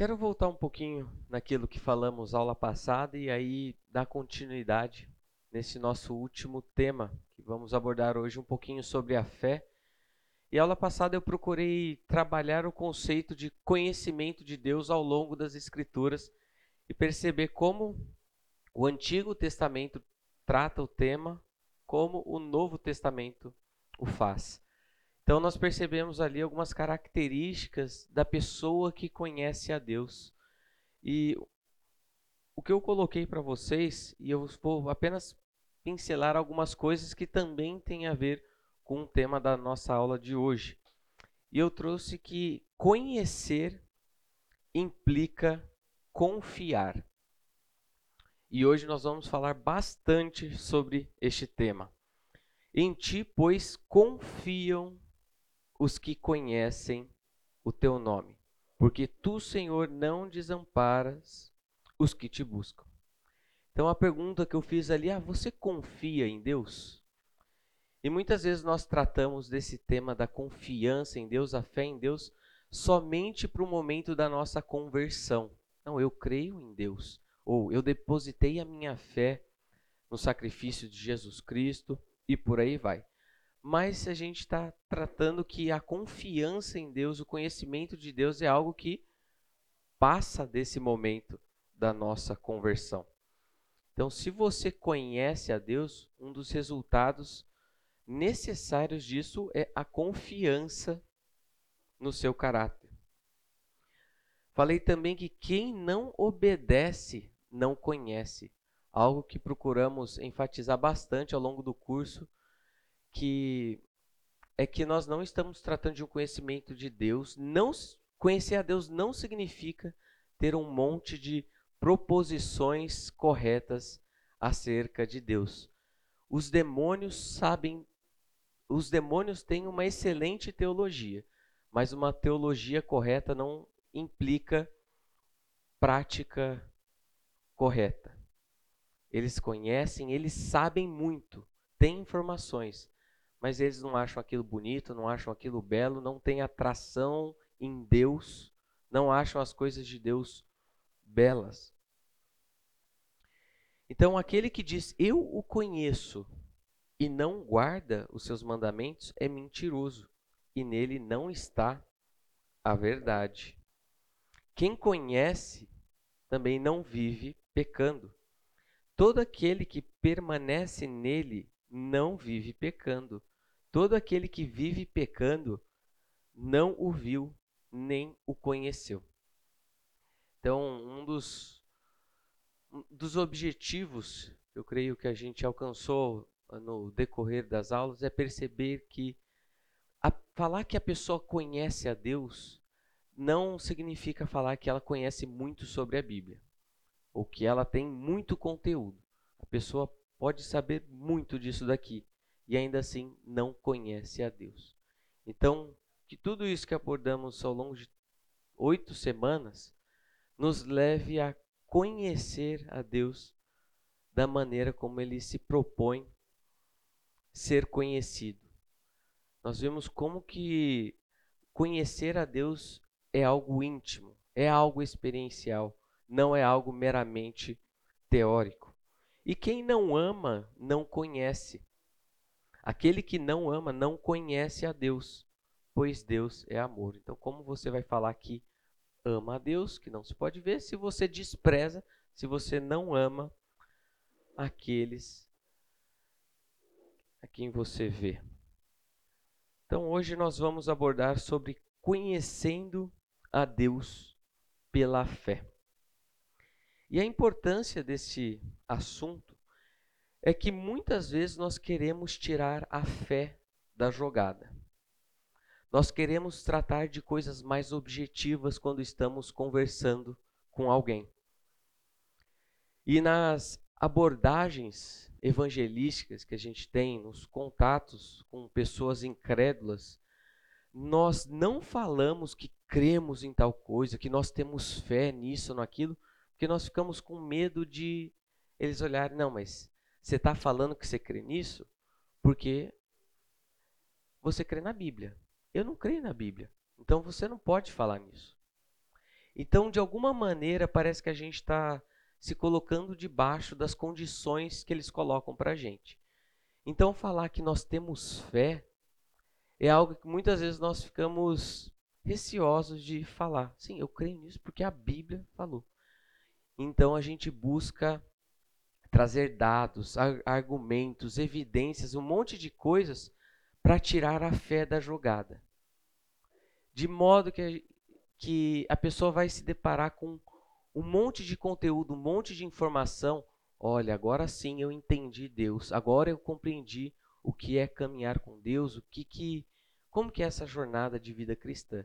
quero voltar um pouquinho naquilo que falamos aula passada e aí dar continuidade nesse nosso último tema, que vamos abordar hoje um pouquinho sobre a fé. E aula passada eu procurei trabalhar o conceito de conhecimento de Deus ao longo das Escrituras e perceber como o Antigo Testamento trata o tema, como o Novo Testamento o faz. Então nós percebemos ali algumas características da pessoa que conhece a Deus. E o que eu coloquei para vocês, e eu vou apenas pincelar algumas coisas que também têm a ver com o tema da nossa aula de hoje. E eu trouxe que conhecer implica confiar. E hoje nós vamos falar bastante sobre este tema. Em ti, pois, confiam os que conhecem o teu nome, porque tu, Senhor, não desamparas os que te buscam. Então a pergunta que eu fiz ali, ah, você confia em Deus? E muitas vezes nós tratamos desse tema da confiança em Deus, a fé em Deus, somente para o momento da nossa conversão. Não, eu creio em Deus, ou eu depositei a minha fé no sacrifício de Jesus Cristo e por aí vai mas a gente está tratando que a confiança em Deus, o conhecimento de Deus é algo que passa desse momento da nossa conversão. Então, se você conhece a Deus, um dos resultados necessários disso é a confiança no seu caráter. Falei também que quem não obedece não conhece, algo que procuramos enfatizar bastante ao longo do curso que é que nós não estamos tratando de um conhecimento de Deus. Não conhecer a Deus não significa ter um monte de proposições corretas acerca de Deus. Os demônios sabem, os demônios têm uma excelente teologia, mas uma teologia correta não implica prática correta. Eles conhecem, eles sabem muito, têm informações, mas eles não acham aquilo bonito, não acham aquilo belo, não têm atração em Deus, não acham as coisas de Deus belas. Então, aquele que diz eu o conheço e não guarda os seus mandamentos é mentiroso, e nele não está a verdade. Quem conhece também não vive pecando. Todo aquele que permanece nele não vive pecando. Todo aquele que vive pecando não o viu nem o conheceu. Então, um dos, um dos objetivos, eu creio que a gente alcançou no decorrer das aulas, é perceber que a, falar que a pessoa conhece a Deus não significa falar que ela conhece muito sobre a Bíblia, ou que ela tem muito conteúdo. A pessoa pode saber muito disso daqui, e ainda assim não conhece a Deus. Então, que tudo isso que abordamos ao longo de oito semanas nos leve a conhecer a Deus da maneira como ele se propõe ser conhecido. Nós vemos como que conhecer a Deus é algo íntimo, é algo experiencial, não é algo meramente teórico. E quem não ama não conhece. Aquele que não ama não conhece a Deus, pois Deus é amor. Então, como você vai falar que ama a Deus, que não se pode ver, se você despreza, se você não ama aqueles a quem você vê? Então, hoje nós vamos abordar sobre conhecendo a Deus pela fé. E a importância desse assunto é que muitas vezes nós queremos tirar a fé da jogada. Nós queremos tratar de coisas mais objetivas quando estamos conversando com alguém. E nas abordagens evangelísticas que a gente tem, nos contatos com pessoas incrédulas, nós não falamos que cremos em tal coisa, que nós temos fé nisso ou naquilo, porque nós ficamos com medo de eles olharem, não, mas você está falando que você crê nisso porque você crê na Bíblia. Eu não creio na Bíblia. Então você não pode falar nisso. Então, de alguma maneira, parece que a gente está se colocando debaixo das condições que eles colocam para a gente. Então, falar que nós temos fé é algo que muitas vezes nós ficamos receosos de falar. Sim, eu creio nisso porque a Bíblia falou. Então, a gente busca trazer dados, argumentos, evidências, um monte de coisas para tirar a fé da jogada. De modo que, que a pessoa vai se deparar com um monte de conteúdo, um monte de informação. Olha, agora sim eu entendi Deus, agora eu compreendi o que é caminhar com Deus, o que que como que é essa jornada de vida cristã.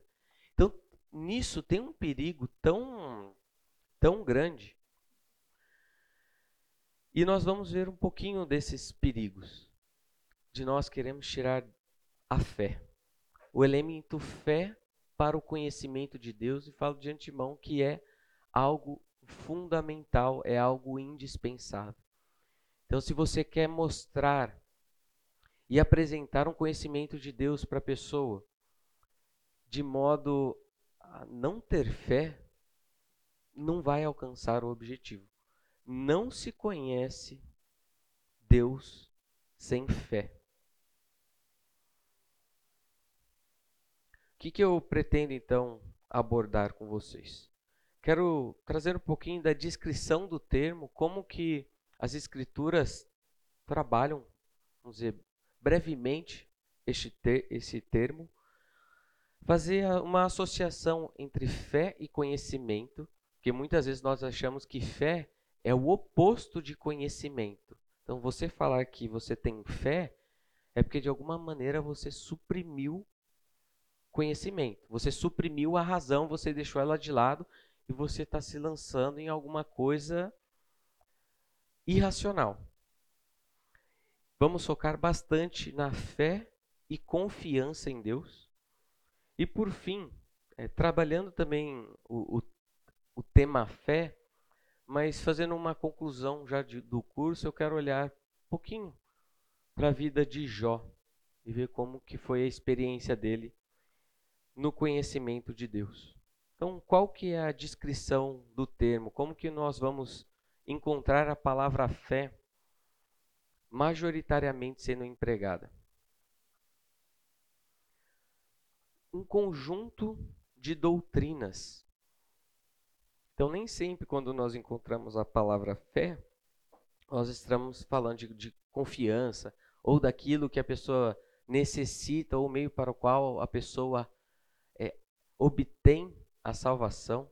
Então, nisso tem um perigo tão tão grande e nós vamos ver um pouquinho desses perigos. De nós queremos tirar a fé. O elemento fé para o conhecimento de Deus, e falo de antemão que é algo fundamental, é algo indispensável. Então, se você quer mostrar e apresentar um conhecimento de Deus para a pessoa, de modo a não ter fé, não vai alcançar o objetivo não se conhece Deus sem fé. O que, que eu pretendo então abordar com vocês? Quero trazer um pouquinho da descrição do termo, como que as escrituras trabalham, vamos dizer, brevemente este ter, esse termo, fazer uma associação entre fé e conhecimento, porque muitas vezes nós achamos que fé é o oposto de conhecimento. Então, você falar que você tem fé é porque de alguma maneira você suprimiu conhecimento. Você suprimiu a razão, você deixou ela de lado e você está se lançando em alguma coisa irracional. Vamos focar bastante na fé e confiança em Deus. E por fim, é, trabalhando também o, o, o tema fé, mas fazendo uma conclusão já de, do curso, eu quero olhar um pouquinho para a vida de Jó e ver como que foi a experiência dele no conhecimento de Deus. Então, qual que é a descrição do termo? Como que nós vamos encontrar a palavra fé majoritariamente sendo empregada? Um conjunto de doutrinas então, nem sempre quando nós encontramos a palavra fé, nós estamos falando de, de confiança ou daquilo que a pessoa necessita ou meio para o qual a pessoa é, obtém a salvação.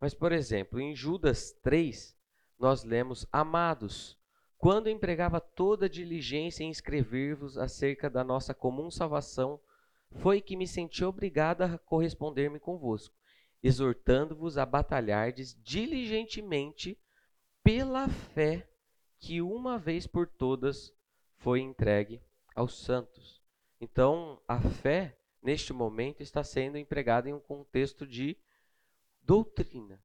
Mas, por exemplo, em Judas 3, nós lemos: Amados, quando empregava toda diligência em escrever-vos acerca da nossa comum salvação, foi que me senti obrigada a corresponder-me convosco exortando-vos a batalhardes diligentemente pela fé que uma vez por todas foi entregue aos santos. Então, a fé, neste momento, está sendo empregada em um contexto de doutrina.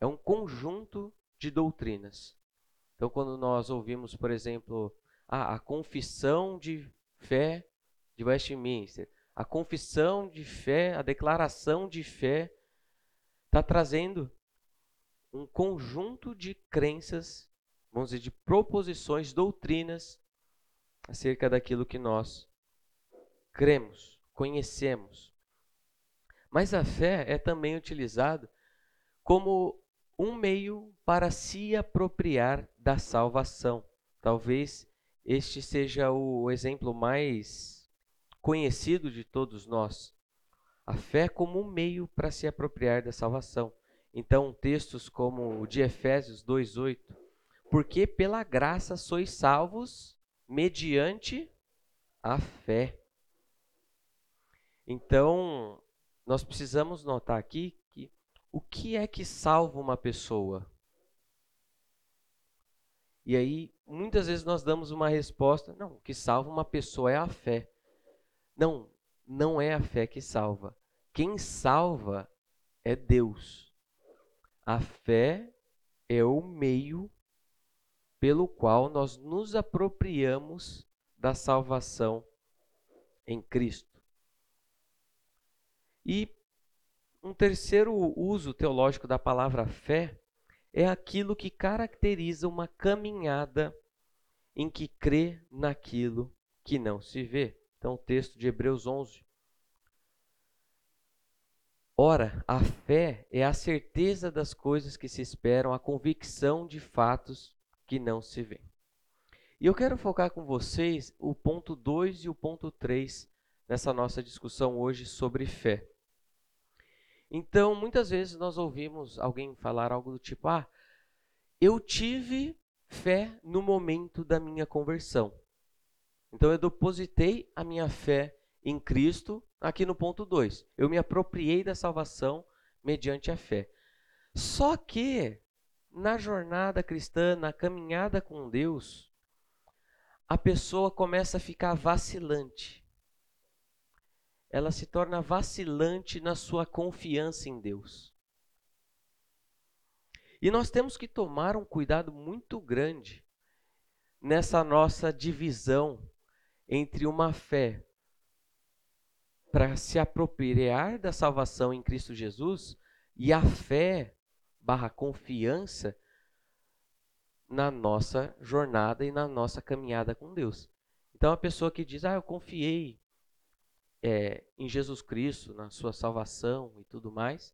É um conjunto de doutrinas. Então, quando nós ouvimos, por exemplo, a, a confissão de fé de Westminster, a confissão de fé, a declaração de fé está trazendo um conjunto de crenças, vamos dizer, de proposições, doutrinas acerca daquilo que nós cremos, conhecemos. Mas a fé é também utilizada como um meio para se apropriar da salvação. Talvez este seja o exemplo mais conhecido de todos nós. A fé como um meio para se apropriar da salvação. Então, textos como o de Efésios 2:8, porque pela graça sois salvos mediante a fé. Então, nós precisamos notar aqui que o que é que salva uma pessoa? E aí, muitas vezes nós damos uma resposta, não, o que salva uma pessoa é a fé. Não, não é a fé que salva. Quem salva é Deus. A fé é o meio pelo qual nós nos apropriamos da salvação em Cristo. E um terceiro uso teológico da palavra fé é aquilo que caracteriza uma caminhada em que crê naquilo que não se vê. Então, o texto de Hebreus 11. Ora, a fé é a certeza das coisas que se esperam, a convicção de fatos que não se vêem. E eu quero focar com vocês o ponto 2 e o ponto 3 nessa nossa discussão hoje sobre fé. Então, muitas vezes nós ouvimos alguém falar algo do tipo: Ah, eu tive fé no momento da minha conversão. Então, eu depositei a minha fé em Cristo aqui no ponto 2. Eu me apropriei da salvação mediante a fé. Só que, na jornada cristã, na caminhada com Deus, a pessoa começa a ficar vacilante ela se torna vacilante na sua confiança em Deus. E nós temos que tomar um cuidado muito grande nessa nossa divisão entre uma fé para se apropriar da salvação em Cristo Jesus e a fé barra confiança na nossa jornada e na nossa caminhada com Deus. Então a pessoa que diz, ah, eu confiei é, em Jesus Cristo, na sua salvação e tudo mais.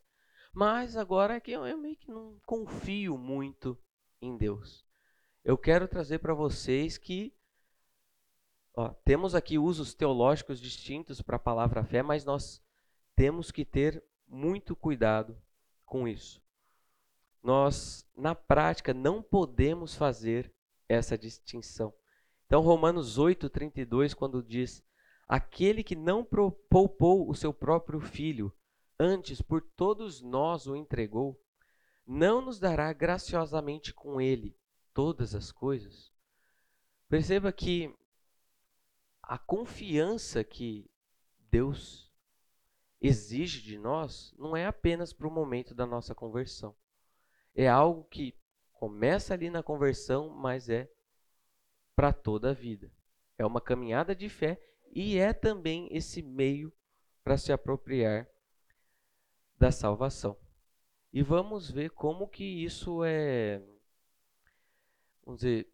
Mas agora é que eu, eu meio que não confio muito em Deus. Eu quero trazer para vocês que ó, temos aqui usos teológicos distintos para a palavra fé, mas nós temos que ter muito cuidado com isso. Nós, na prática, não podemos fazer essa distinção. Então, Romanos 8, 32, quando diz Aquele que não poupou o seu próprio filho, antes por todos nós o entregou, não nos dará graciosamente com ele todas as coisas? Perceba que a confiança que Deus exige de nós não é apenas para o momento da nossa conversão. É algo que começa ali na conversão, mas é para toda a vida. É uma caminhada de fé e é também esse meio para se apropriar da salvação. E vamos ver como que isso é, vamos dizer,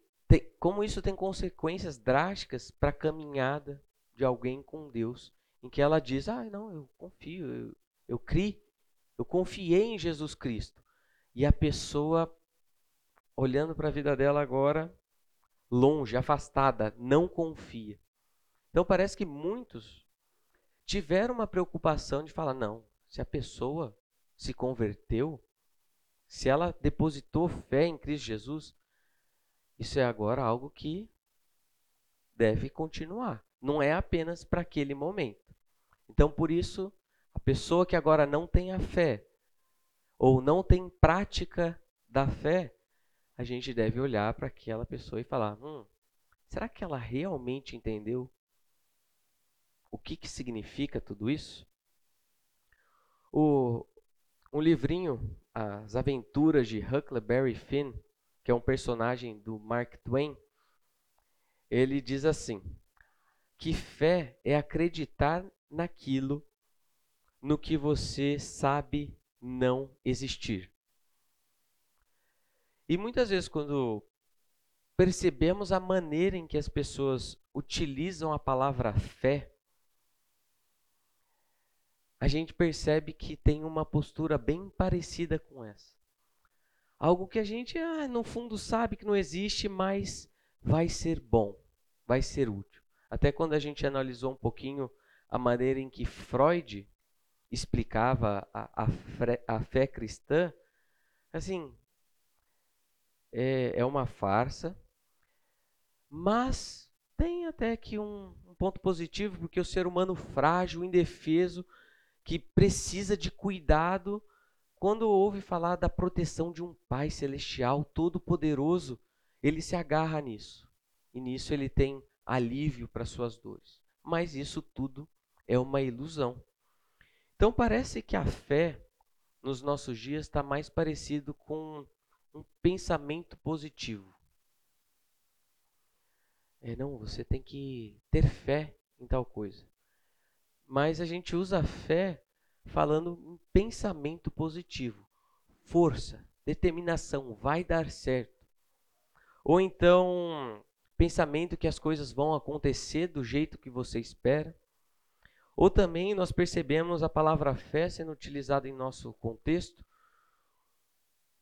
como isso tem consequências drásticas para a caminhada de alguém com Deus, em que ela diz: "Ah, não, eu confio, eu, eu criei, eu confiei em Jesus Cristo". E a pessoa olhando para a vida dela agora longe, afastada, não confia. Então parece que muitos tiveram uma preocupação de falar: não, se a pessoa se converteu, se ela depositou fé em Cristo Jesus, isso é agora algo que deve continuar. Não é apenas para aquele momento. Então, por isso, a pessoa que agora não tem a fé, ou não tem prática da fé, a gente deve olhar para aquela pessoa e falar: hum, será que ela realmente entendeu o que, que significa tudo isso? O, um livrinho, As Aventuras de Huckleberry Finn, que é um personagem do Mark Twain, ele diz assim: que fé é acreditar naquilo no que você sabe não existir. E muitas vezes, quando percebemos a maneira em que as pessoas utilizam a palavra fé, a gente percebe que tem uma postura bem parecida com essa. Algo que a gente, ah, no fundo, sabe que não existe, mas vai ser bom, vai ser útil. Até quando a gente analisou um pouquinho a maneira em que Freud explicava a, a, a fé cristã, assim, é, é uma farsa, mas tem até que um, um ponto positivo, porque o ser humano frágil, indefeso, que precisa de cuidado quando ouve falar da proteção de um Pai celestial todo-poderoso, ele se agarra nisso. E nisso ele tem alívio para suas dores. Mas isso tudo é uma ilusão. Então parece que a fé nos nossos dias está mais parecido com um pensamento positivo. É, não, você tem que ter fé em tal coisa. Mas a gente usa a fé falando em pensamento positivo, força, determinação, vai dar certo. Ou então, pensamento que as coisas vão acontecer do jeito que você espera. Ou também nós percebemos a palavra fé sendo utilizada em nosso contexto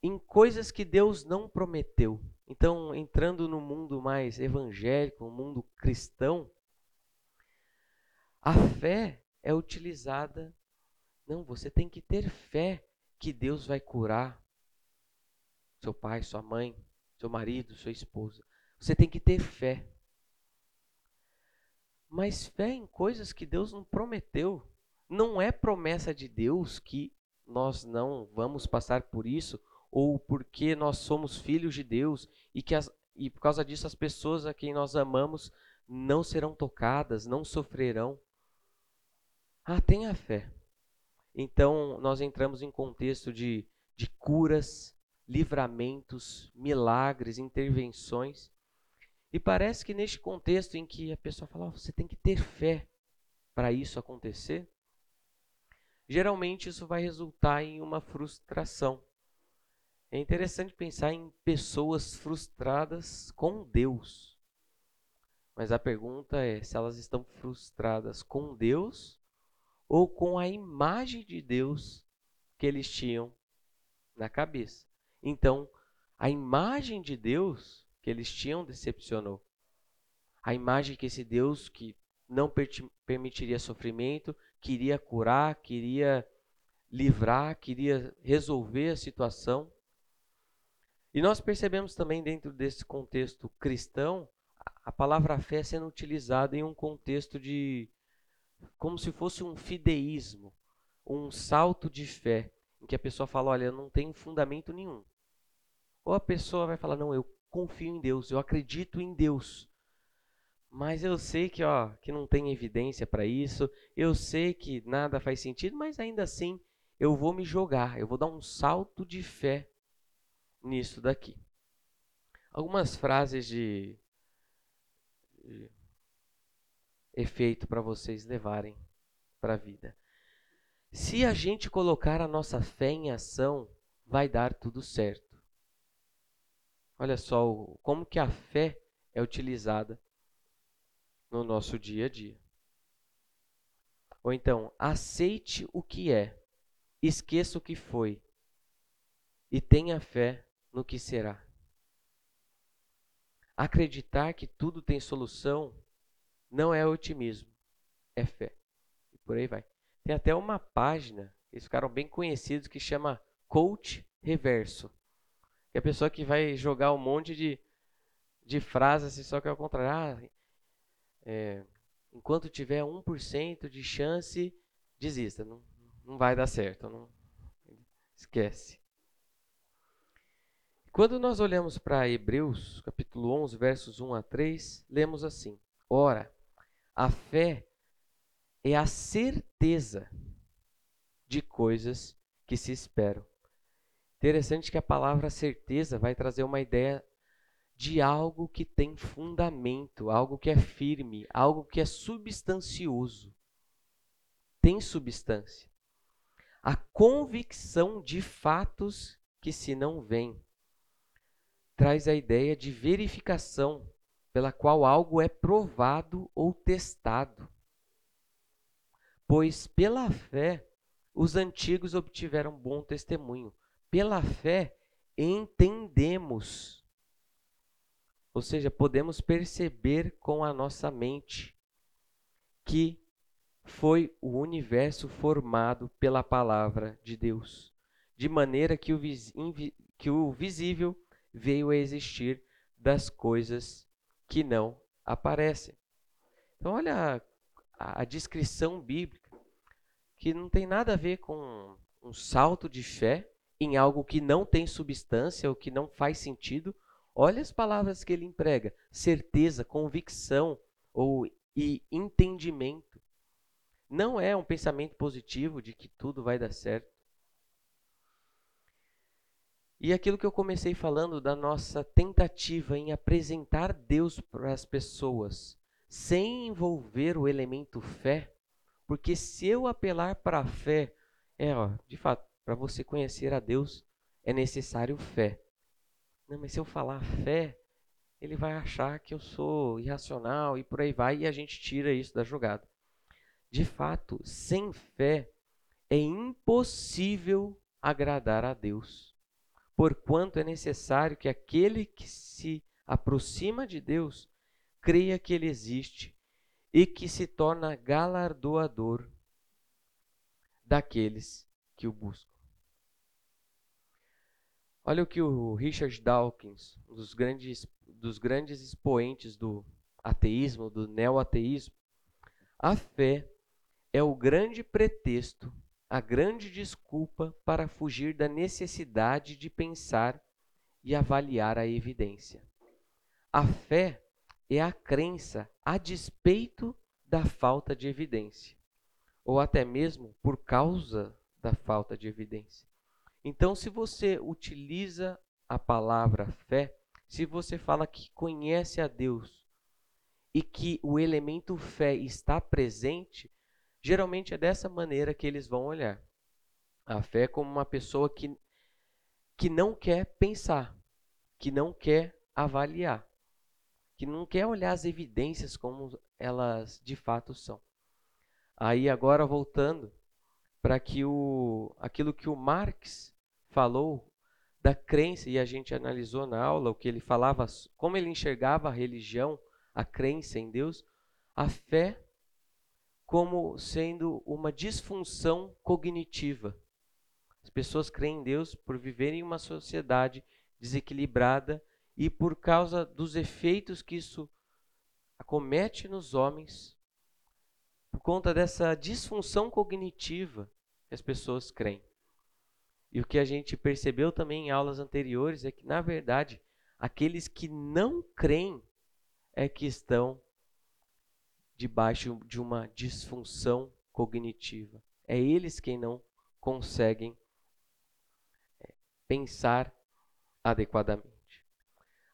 em coisas que Deus não prometeu. Então, entrando no mundo mais evangélico, no mundo cristão, a fé é utilizada. Não, você tem que ter fé que Deus vai curar seu pai, sua mãe, seu marido, sua esposa. Você tem que ter fé. Mas fé em coisas que Deus não prometeu. Não é promessa de Deus que nós não vamos passar por isso, ou porque nós somos filhos de Deus e que as, e por causa disso as pessoas a quem nós amamos não serão tocadas, não sofrerão. Ah, tenha fé. Então nós entramos em contexto de, de curas, livramentos, milagres, intervenções. E parece que neste contexto em que a pessoa fala, oh, você tem que ter fé para isso acontecer, geralmente isso vai resultar em uma frustração. É interessante pensar em pessoas frustradas com Deus. Mas a pergunta é se elas estão frustradas com Deus ou com a imagem de Deus que eles tinham na cabeça. Então, a imagem de Deus que eles tinham decepcionou. A imagem que esse Deus que não permitiria sofrimento, queria curar, queria livrar, queria resolver a situação. E nós percebemos também dentro desse contexto cristão a palavra fé sendo utilizada em um contexto de como se fosse um fideísmo, um salto de fé, em que a pessoa fala, olha, não tenho fundamento nenhum. Ou a pessoa vai falar, não, eu confio em Deus, eu acredito em Deus. Mas eu sei que, ó, que não tem evidência para isso, eu sei que nada faz sentido, mas ainda assim eu vou me jogar, eu vou dar um salto de fé nisso daqui. Algumas frases de efeito para vocês levarem para a vida. Se a gente colocar a nossa fé em ação, vai dar tudo certo. Olha só como que a fé é utilizada no nosso dia a dia. Ou então, aceite o que é, esqueça o que foi e tenha fé no que será. Acreditar que tudo tem solução não é otimismo, é fé. E por aí vai. Tem até uma página, eles ficaram bem conhecidos, que chama Coach Reverso que é a pessoa que vai jogar um monte de, de frases assim, só que é ao contrário. Ah, é, enquanto tiver 1% de chance, desista. Não, não vai dar certo. Não, esquece. Quando nós olhamos para Hebreus, capítulo 11, versos 1 a 3, lemos assim: Ora, a fé é a certeza de coisas que se esperam Interessante que a palavra certeza vai trazer uma ideia de algo que tem fundamento, algo que é firme, algo que é substancioso. Tem substância. A convicção de fatos que se não vêm traz a ideia de verificação pela qual algo é provado ou testado. Pois pela fé os antigos obtiveram bom testemunho. Pela fé, entendemos. Ou seja, podemos perceber com a nossa mente que foi o universo formado pela palavra de Deus, de maneira que o, que o visível veio a existir das coisas que não aparecem. Então, olha a, a descrição bíblica, que não tem nada a ver com um salto de fé, em algo que não tem substância ou que não faz sentido, olha as palavras que ele emprega: certeza, convicção ou e entendimento. Não é um pensamento positivo de que tudo vai dar certo. E aquilo que eu comecei falando da nossa tentativa em apresentar Deus para as pessoas, sem envolver o elemento fé, porque se eu apelar para a fé É, ó, de fato, para você conhecer a Deus é necessário fé. Não, mas se eu falar fé, ele vai achar que eu sou irracional e por aí vai, e a gente tira isso da jogada. De fato, sem fé é impossível agradar a Deus, porquanto é necessário que aquele que se aproxima de Deus creia que ele existe e que se torna galardoador daqueles que o buscam. Olha o que o Richard Dawkins, um dos grandes, dos grandes expoentes do ateísmo, do neo-ateísmo, a fé é o grande pretexto, a grande desculpa para fugir da necessidade de pensar e avaliar a evidência. A fé é a crença a despeito da falta de evidência, ou até mesmo por causa da falta de evidência. Então, se você utiliza a palavra fé, se você fala que conhece a Deus e que o elemento fé está presente, geralmente é dessa maneira que eles vão olhar. A fé como uma pessoa que, que não quer pensar, que não quer avaliar, que não quer olhar as evidências como elas de fato são. Aí agora voltando para que o aquilo que o Marx falou da crença e a gente analisou na aula o que ele falava, como ele enxergava a religião, a crença em Deus, a fé como sendo uma disfunção cognitiva. As pessoas creem em Deus por viverem em uma sociedade desequilibrada e por causa dos efeitos que isso acomete nos homens, por conta dessa disfunção cognitiva que as pessoas creem. E o que a gente percebeu também em aulas anteriores é que, na verdade, aqueles que não creem é que estão debaixo de uma disfunção cognitiva. É eles quem não conseguem é, pensar adequadamente.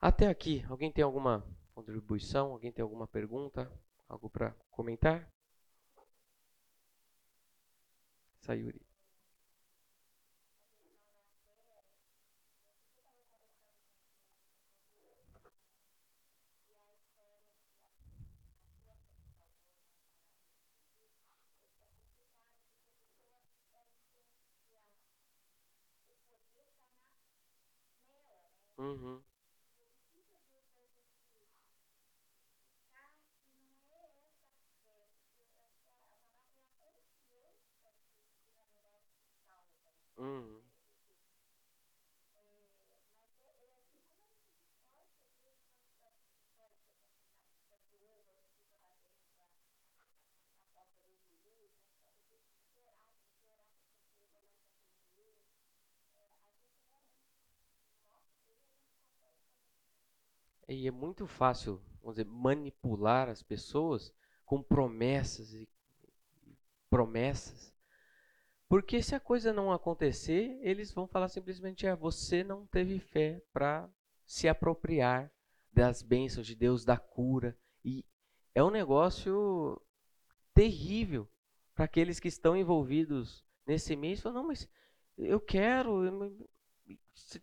Até aqui, alguém tem alguma contribuição? Alguém tem alguma pergunta? Algo para comentar? Sayuri. Uhum. Uhum. E é muito fácil, vamos dizer, manipular as pessoas com promessas e promessas. Porque se a coisa não acontecer, eles vão falar simplesmente: é, você não teve fé para se apropriar das bênçãos de Deus, da cura. E é um negócio terrível para aqueles que estão envolvidos nesse meio. Falam, não, mas eu quero.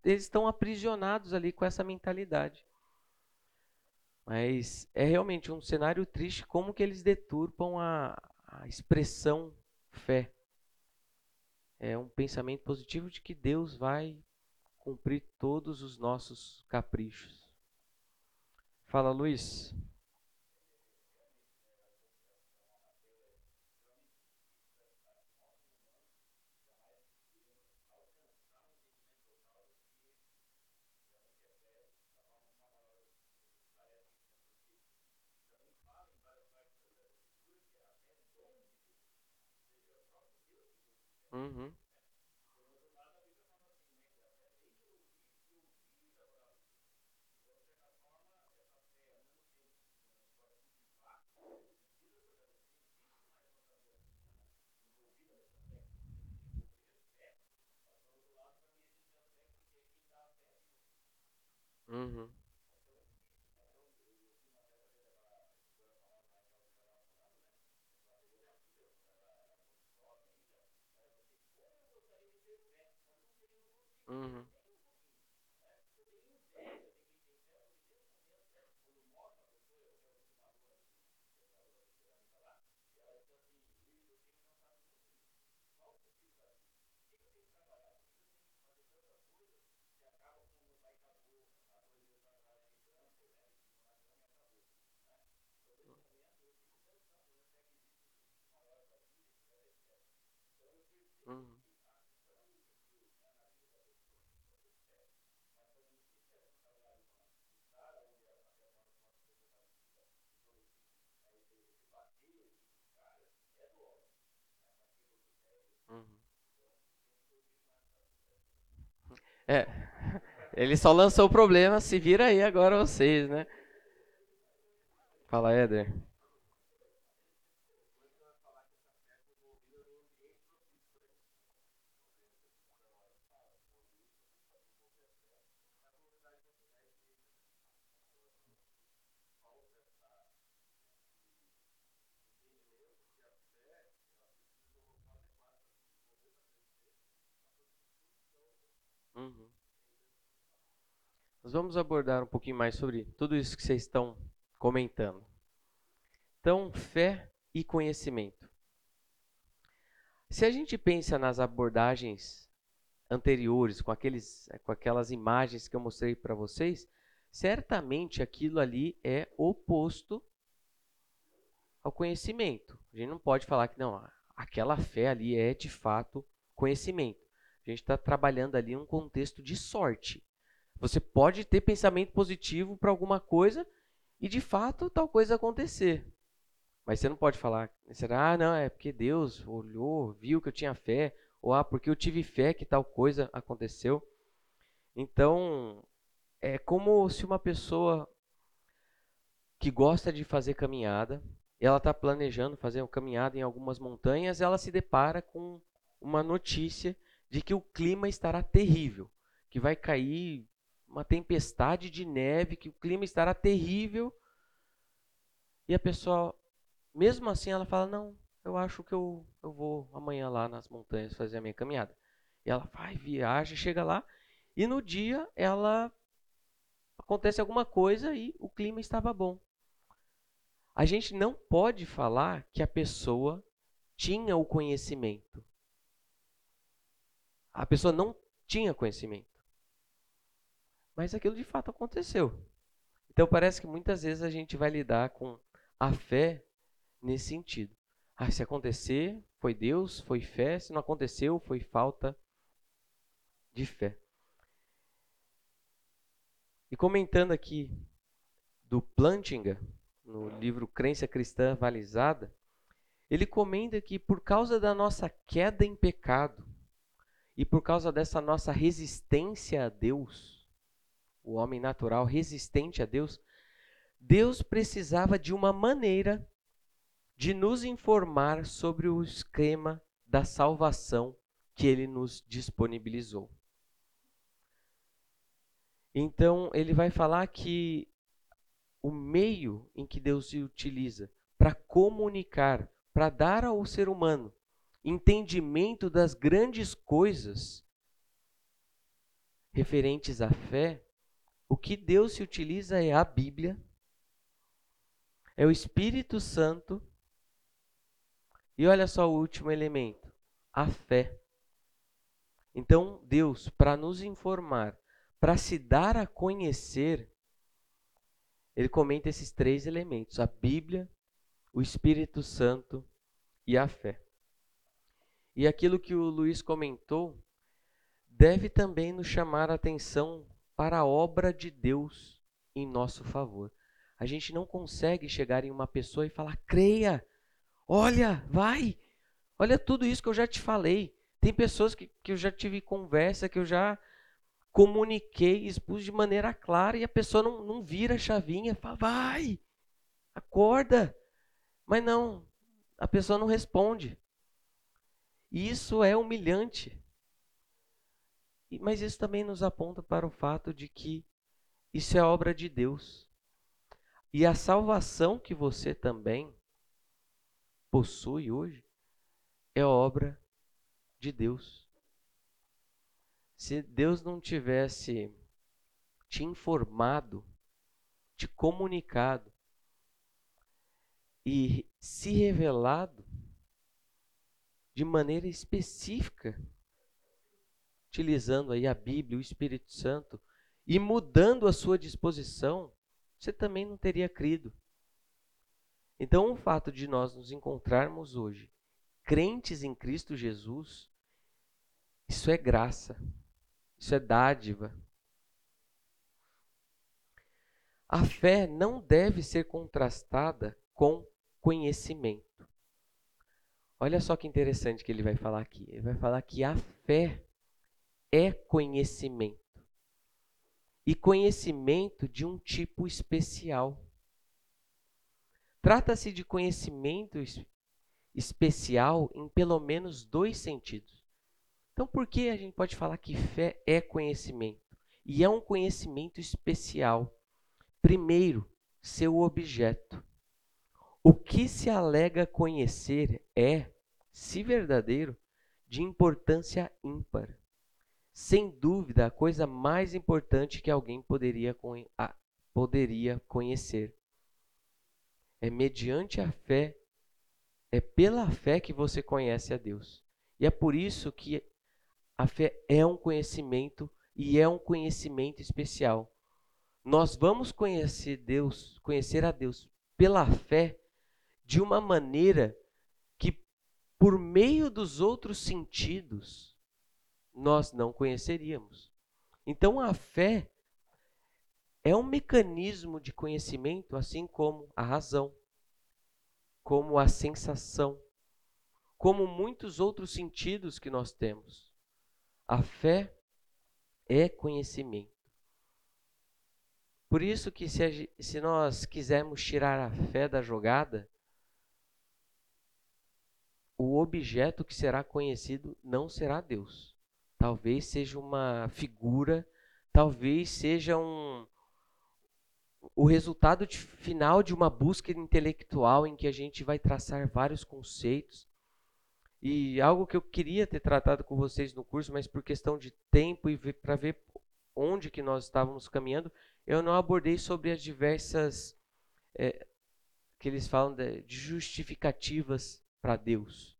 Eles estão aprisionados ali com essa mentalidade. Mas é realmente um cenário triste como que eles deturpam a, a expressão fé. É um pensamento positivo de que Deus vai cumprir todos os nossos caprichos. Fala, Luiz. Uhum. Uhum. É, ele só lançou o problema, se vira aí agora vocês, né? Fala, Éder. Vamos abordar um pouquinho mais sobre tudo isso que vocês estão comentando. Então, fé e conhecimento. Se a gente pensa nas abordagens anteriores, com, aqueles, com aquelas imagens que eu mostrei para vocês, certamente aquilo ali é oposto ao conhecimento. A gente não pode falar que não, aquela fé ali é de fato conhecimento. A gente está trabalhando ali um contexto de sorte. Você pode ter pensamento positivo para alguma coisa e de fato tal coisa acontecer. Mas você não pode falar, será, ah, não, é porque Deus olhou, viu que eu tinha fé, ou ah, porque eu tive fé que tal coisa aconteceu. Então, é como se uma pessoa que gosta de fazer caminhada, ela está planejando fazer uma caminhada em algumas montanhas, ela se depara com uma notícia de que o clima estará terrível, que vai cair uma tempestade de neve, que o clima estará terrível. E a pessoa, mesmo assim, ela fala: Não, eu acho que eu, eu vou amanhã lá nas montanhas fazer a minha caminhada. E ela vai, viaja, chega lá, e no dia ela acontece alguma coisa e o clima estava bom. A gente não pode falar que a pessoa tinha o conhecimento. A pessoa não tinha conhecimento. Mas aquilo de fato aconteceu. Então parece que muitas vezes a gente vai lidar com a fé nesse sentido. Ah, se acontecer, foi Deus, foi fé. Se não aconteceu, foi falta de fé. E comentando aqui do Plantinga, no livro Crença Cristã Avalizada, ele comenta que por causa da nossa queda em pecado, e por causa dessa nossa resistência a Deus, o homem natural resistente a Deus, Deus precisava de uma maneira de nos informar sobre o esquema da salvação que ele nos disponibilizou. Então, ele vai falar que o meio em que Deus se utiliza para comunicar, para dar ao ser humano entendimento das grandes coisas referentes à fé, o que Deus se utiliza é a Bíblia, é o Espírito Santo, e olha só o último elemento, a fé. Então, Deus, para nos informar, para se dar a conhecer, ele comenta esses três elementos: a Bíblia, o Espírito Santo e a fé. E aquilo que o Luiz comentou deve também nos chamar a atenção para a obra de Deus em nosso favor. A gente não consegue chegar em uma pessoa e falar: creia, olha, vai, olha tudo isso que eu já te falei. Tem pessoas que, que eu já tive conversa, que eu já comuniquei, expus de maneira clara e a pessoa não, não vira a chavinha, fala: vai, acorda. Mas não, a pessoa não responde. E isso é humilhante. Mas isso também nos aponta para o fato de que isso é obra de Deus. E a salvação que você também possui hoje é obra de Deus. se Deus não tivesse te informado, te comunicado e se revelado de maneira específica, utilizando aí a Bíblia, o Espírito Santo e mudando a sua disposição, você também não teria crido. Então, o fato de nós nos encontrarmos hoje crentes em Cristo Jesus, isso é graça, isso é dádiva. A fé não deve ser contrastada com conhecimento. Olha só que interessante que ele vai falar aqui. Ele vai falar que a fé é conhecimento. E conhecimento de um tipo especial. Trata-se de conhecimento especial em pelo menos dois sentidos. Então, por que a gente pode falar que fé é conhecimento? E é um conhecimento especial. Primeiro, seu objeto. O que se alega conhecer é, se verdadeiro, de importância ímpar. Sem dúvida, a coisa mais importante que alguém poderia, poderia conhecer. É mediante a fé, é pela fé que você conhece a Deus. E é por isso que a fé é um conhecimento e é um conhecimento especial. Nós vamos conhecer Deus, conhecer a Deus pela fé de uma maneira que, por meio dos outros sentidos, nós não conheceríamos. Então, a fé é um mecanismo de conhecimento, assim como a razão, como a sensação, como muitos outros sentidos que nós temos. A fé é conhecimento. Por isso que se, se nós quisermos tirar a fé da jogada, o objeto que será conhecido não será Deus. Talvez seja uma figura, talvez seja um o resultado de, final de uma busca intelectual em que a gente vai traçar vários conceitos. E algo que eu queria ter tratado com vocês no curso, mas por questão de tempo e para ver onde que nós estávamos caminhando, eu não abordei sobre as diversas é, que eles falam de, de justificativas para Deus.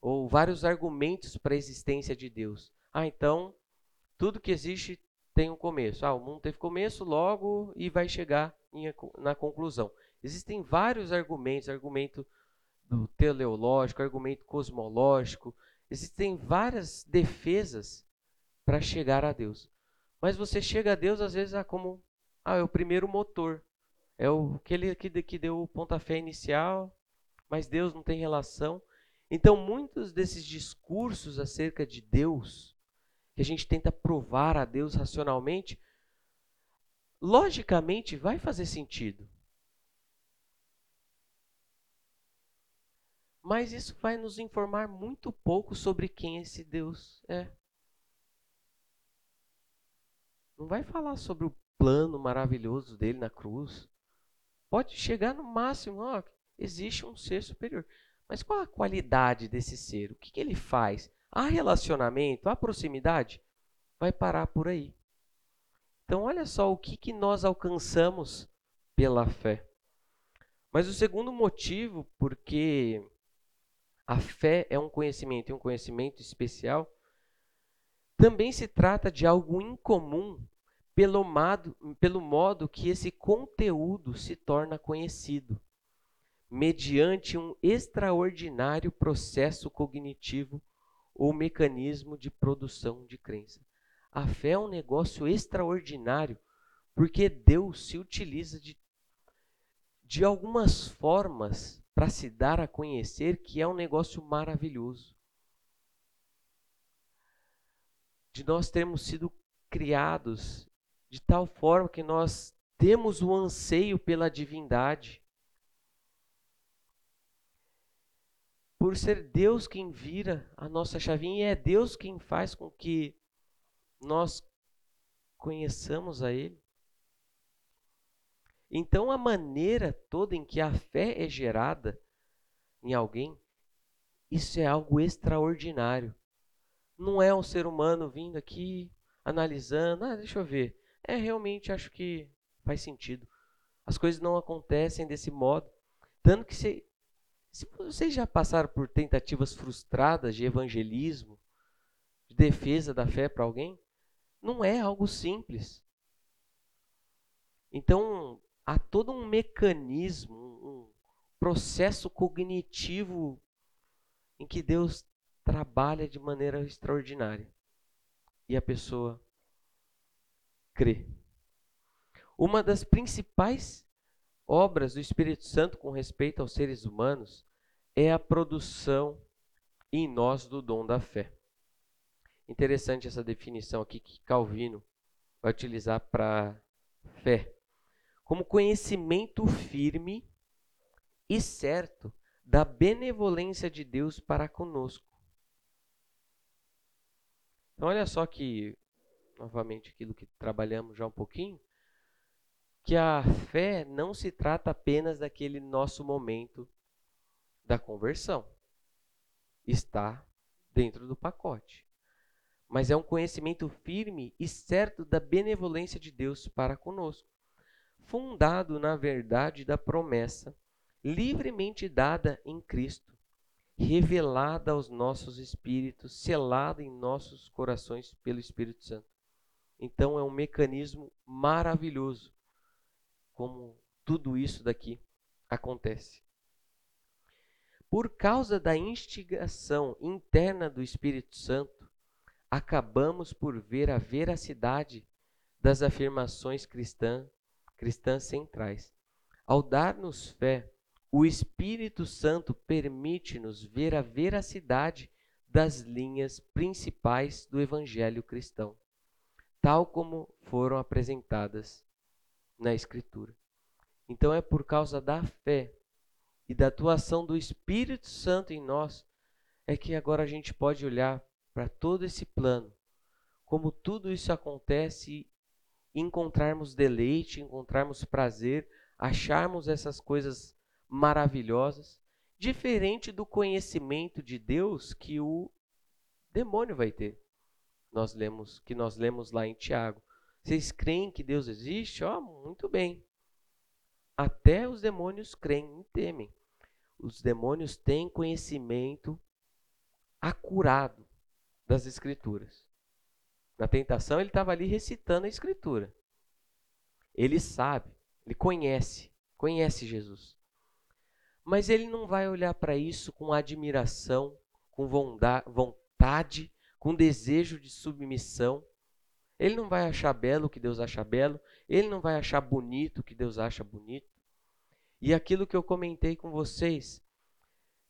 Ou vários argumentos para a existência de Deus. Ah, então, tudo que existe tem um começo. Ah, o mundo teve começo, logo e vai chegar em, na conclusão. Existem vários argumentos, argumento do teleológico, argumento cosmológico, existem várias defesas para chegar a Deus. Mas você chega a Deus às vezes ah, como ah, é o primeiro motor. É o aquele que, que deu o pontapé inicial, mas Deus não tem relação. Então, muitos desses discursos acerca de Deus, que a gente tenta provar a Deus racionalmente, logicamente vai fazer sentido. Mas isso vai nos informar muito pouco sobre quem esse Deus é. Não vai falar sobre o plano maravilhoso dele na cruz. Pode chegar no máximo, ó, existe um ser superior. Mas qual a qualidade desse ser? O que, que ele faz? Há relacionamento? Há proximidade? Vai parar por aí. Então, olha só o que, que nós alcançamos pela fé. Mas o segundo motivo, porque a fé é um conhecimento e um conhecimento especial, também se trata de algo incomum pelo modo, pelo modo que esse conteúdo se torna conhecido mediante um extraordinário processo cognitivo ou mecanismo de produção de crença. A fé é um negócio extraordinário porque Deus se utiliza de, de algumas formas para se dar a conhecer que é um negócio maravilhoso. De nós termos sido criados de tal forma que nós temos o anseio pela divindade. Por ser Deus quem vira a nossa chavinha e é Deus quem faz com que nós conheçamos a Ele. Então, a maneira toda em que a fé é gerada em alguém, isso é algo extraordinário. Não é um ser humano vindo aqui, analisando, ah, deixa eu ver. É, realmente acho que faz sentido. As coisas não acontecem desse modo. Tanto que se, se vocês já passaram por tentativas frustradas de evangelismo, de defesa da fé para alguém, não é algo simples. Então, há todo um mecanismo, um processo cognitivo em que Deus trabalha de maneira extraordinária. E a pessoa crê. Uma das principais obras do Espírito Santo com respeito aos seres humanos é a produção em nós do dom da fé. Interessante essa definição aqui que Calvino vai utilizar para fé. Como conhecimento firme e certo da benevolência de Deus para conosco. Então, olha só que, novamente, aquilo que trabalhamos já um pouquinho, que a fé não se trata apenas daquele nosso momento da conversão. Está dentro do pacote. Mas é um conhecimento firme e certo da benevolência de Deus para conosco, fundado na verdade da promessa livremente dada em Cristo, revelada aos nossos espíritos, selada em nossos corações pelo Espírito Santo. Então é um mecanismo maravilhoso como tudo isso daqui acontece. Por causa da instigação interna do Espírito Santo, acabamos por ver a veracidade das afirmações cristã, cristãs centrais. Ao dar-nos fé, o Espírito Santo permite-nos ver a veracidade das linhas principais do evangelho cristão, tal como foram apresentadas na Escritura. Então é por causa da fé e da atuação do Espírito Santo em nós é que agora a gente pode olhar para todo esse plano, como tudo isso acontece encontrarmos deleite, encontrarmos prazer, acharmos essas coisas maravilhosas, diferente do conhecimento de Deus que o demônio vai ter. Nós lemos que nós lemos lá em Tiago. Vocês creem que Deus existe? Ó, oh, muito bem. Até os demônios creem e temem. Os demônios têm conhecimento acurado das escrituras. Na tentação ele estava ali recitando a escritura. Ele sabe, ele conhece, conhece Jesus. Mas ele não vai olhar para isso com admiração, com vontade, com desejo de submissão. Ele não vai achar belo o que Deus acha belo, ele não vai achar bonito o que Deus acha bonito. E aquilo que eu comentei com vocês,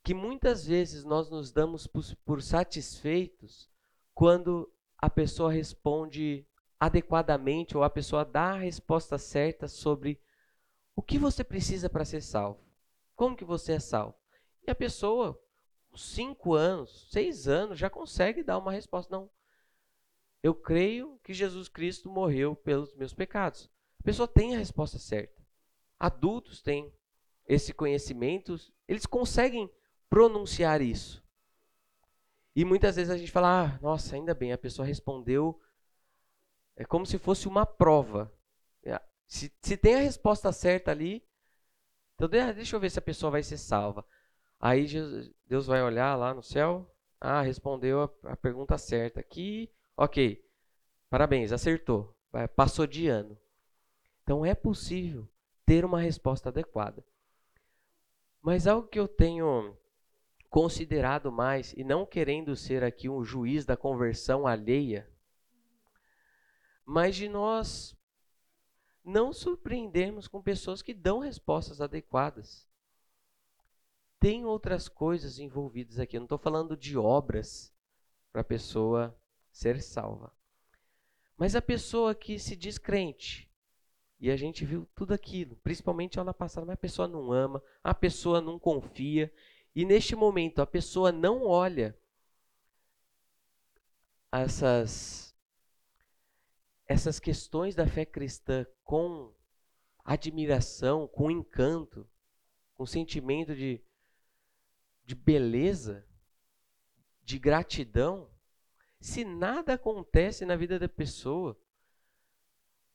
que muitas vezes nós nos damos por, por satisfeitos quando a pessoa responde adequadamente ou a pessoa dá a resposta certa sobre o que você precisa para ser salvo. Como que você é salvo? E a pessoa, cinco anos, seis anos, já consegue dar uma resposta. Não. Eu creio que Jesus Cristo morreu pelos meus pecados. A pessoa tem a resposta certa. Adultos têm esse conhecimento, eles conseguem pronunciar isso. E muitas vezes a gente fala, ah, nossa, ainda bem, a pessoa respondeu. É como se fosse uma prova. É, se, se tem a resposta certa ali, então, deixa eu ver se a pessoa vai ser salva. Aí Deus vai olhar lá no céu. Ah, respondeu a, a pergunta certa aqui. Ok, parabéns, acertou. Passou de ano. Então é possível ter uma resposta adequada. Mas algo que eu tenho considerado mais, e não querendo ser aqui um juiz da conversão alheia, mas de nós não surpreendermos com pessoas que dão respostas adequadas. Tem outras coisas envolvidas aqui. Eu não estou falando de obras para a pessoa ser salva. Mas a pessoa que se diz crente, e a gente viu tudo aquilo, principalmente aula passada, mas a pessoa não ama, a pessoa não confia, e neste momento a pessoa não olha essas essas questões da fé cristã com admiração, com encanto, com sentimento de, de beleza, de gratidão, Se nada acontece na vida da pessoa,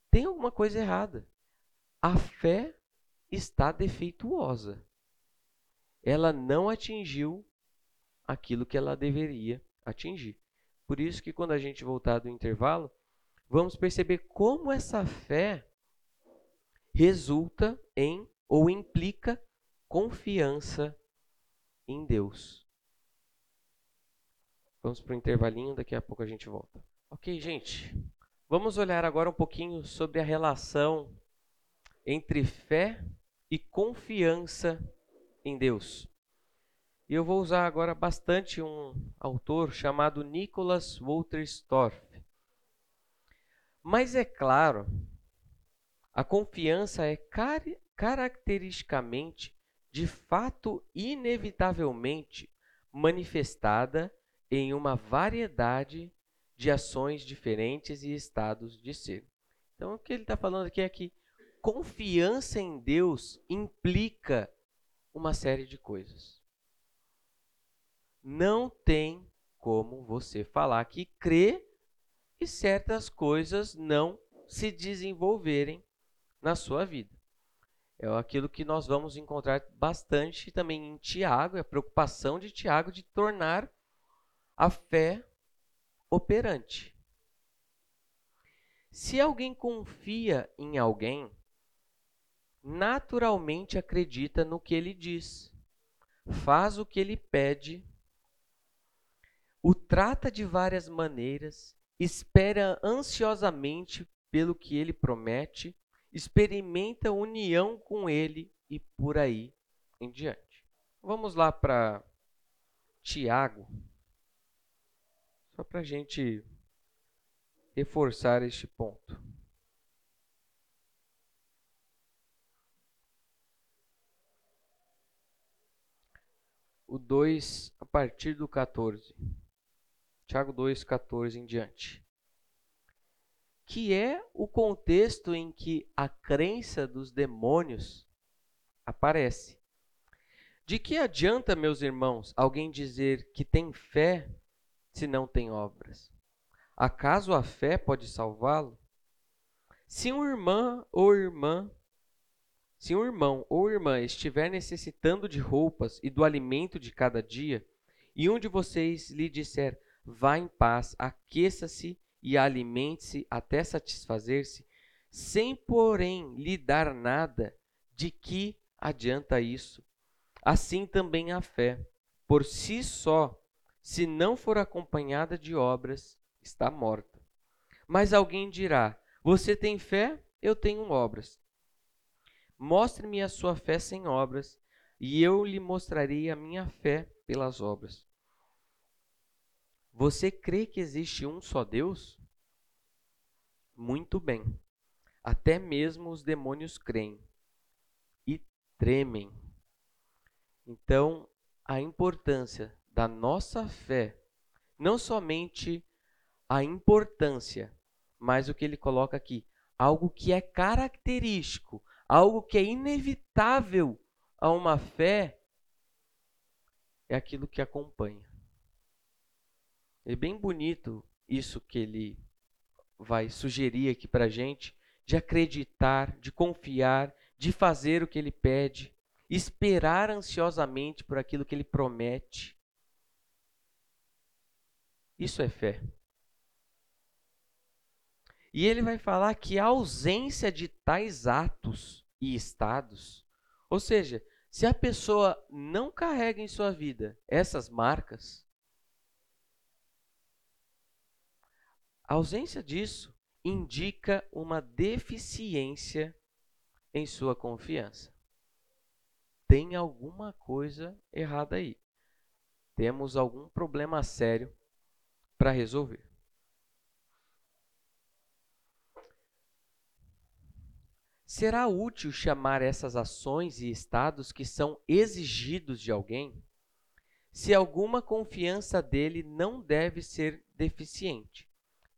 tem alguma coisa errada. A fé está defeituosa. Ela não atingiu aquilo que ela deveria atingir. Por isso que quando a gente voltar do intervalo, vamos perceber como essa fé resulta em ou implica confiança em Deus. Vamos para o intervalinho, daqui a pouco a gente volta. Ok, gente. Vamos olhar agora um pouquinho sobre a relação entre fé e confiança em Deus. E eu vou usar agora bastante um autor chamado Nicholas Wolterstorff. Mas é claro, a confiança é car caracteristicamente, de fato, inevitavelmente manifestada em uma variedade de ações diferentes e estados de ser. Então, o que ele está falando aqui é que confiança em Deus implica uma série de coisas não tem como você falar que crê e certas coisas não se desenvolverem na sua vida. É aquilo que nós vamos encontrar bastante também em Tiago, é a preocupação de Tiago de tornar a fé operante. Se alguém confia em alguém, naturalmente acredita no que ele diz, faz o que ele pede o trata de várias maneiras, espera ansiosamente pelo que ele promete, experimenta união com ele e por aí em diante. Vamos lá para Tiago, só para a gente reforçar este ponto. O 2 a partir do 14. Tiago 2,14 em diante. Que é o contexto em que a crença dos demônios aparece. De que adianta, meus irmãos, alguém dizer que tem fé se não tem obras? Acaso a fé pode salvá-lo? Se um irmão ou irmã, se um irmão ou irmã estiver necessitando de roupas e do alimento de cada dia, e um de vocês lhe disser: vá em paz, aqueça-se e alimente-se até satisfazer-se, sem, porém, lhe dar nada, de que adianta isso? Assim também a fé, por si só, se não for acompanhada de obras, está morta. Mas alguém dirá: Você tem fé? Eu tenho obras. Mostre-me a sua fé sem obras, e eu lhe mostrarei a minha fé pelas obras. Você crê que existe um só Deus? Muito bem. Até mesmo os demônios creem e tremem. Então, a importância da nossa fé, não somente a importância, mas o que ele coloca aqui, algo que é característico, algo que é inevitável a uma fé, é aquilo que acompanha. É bem bonito isso que ele vai sugerir aqui para a gente, de acreditar, de confiar, de fazer o que ele pede, esperar ansiosamente por aquilo que ele promete. Isso é fé. E ele vai falar que a ausência de tais atos e estados, ou seja, se a pessoa não carrega em sua vida essas marcas, A ausência disso indica uma deficiência em sua confiança. Tem alguma coisa errada aí. Temos algum problema sério para resolver. Será útil chamar essas ações e estados que são exigidos de alguém se alguma confiança dele não deve ser deficiente?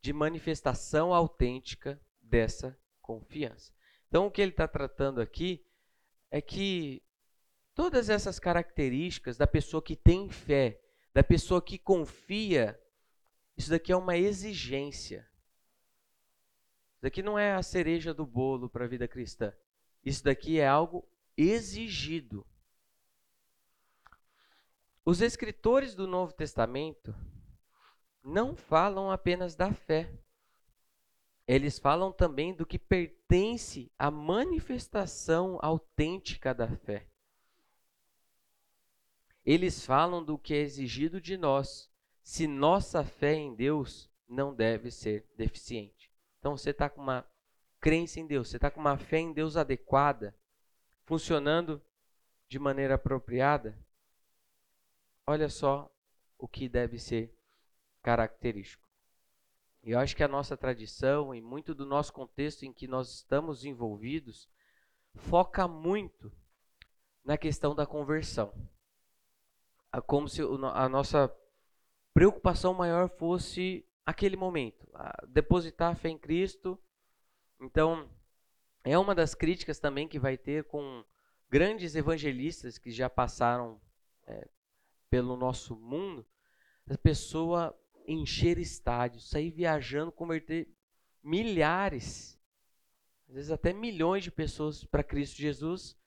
de manifestação autêntica dessa confiança. Então, o que ele está tratando aqui é que todas essas características da pessoa que tem fé, da pessoa que confia Isso daqui é uma exigência. Isso daqui não é a cereja do bolo para a vida cristã. Isso daqui é algo exigido. Os escritores do Novo Testamento não falam apenas da fé. Eles falam também do que pertence à manifestação autêntica da fé. Eles falam do que é exigido de nós, se nossa fé em Deus não deve ser deficiente. Então você está com uma crença em Deus, você está com uma fé em Deus adequada, funcionando de maneira apropriada, olha só o que deve ser característico. E eu acho que a nossa tradição e muito do nosso contexto em que nós estamos envolvidos foca muito na questão da conversão. Como se a nossa preocupação maior fosse aquele momento, depositar a fé em Cristo. Então, é uma das críticas também que vai ter com grandes evangelistas que já passaram é, pelo nosso mundo, a pessoa encher estádios, sair viajando, converter milhares, às vezes até milhões de pessoas para Cristo Jesus.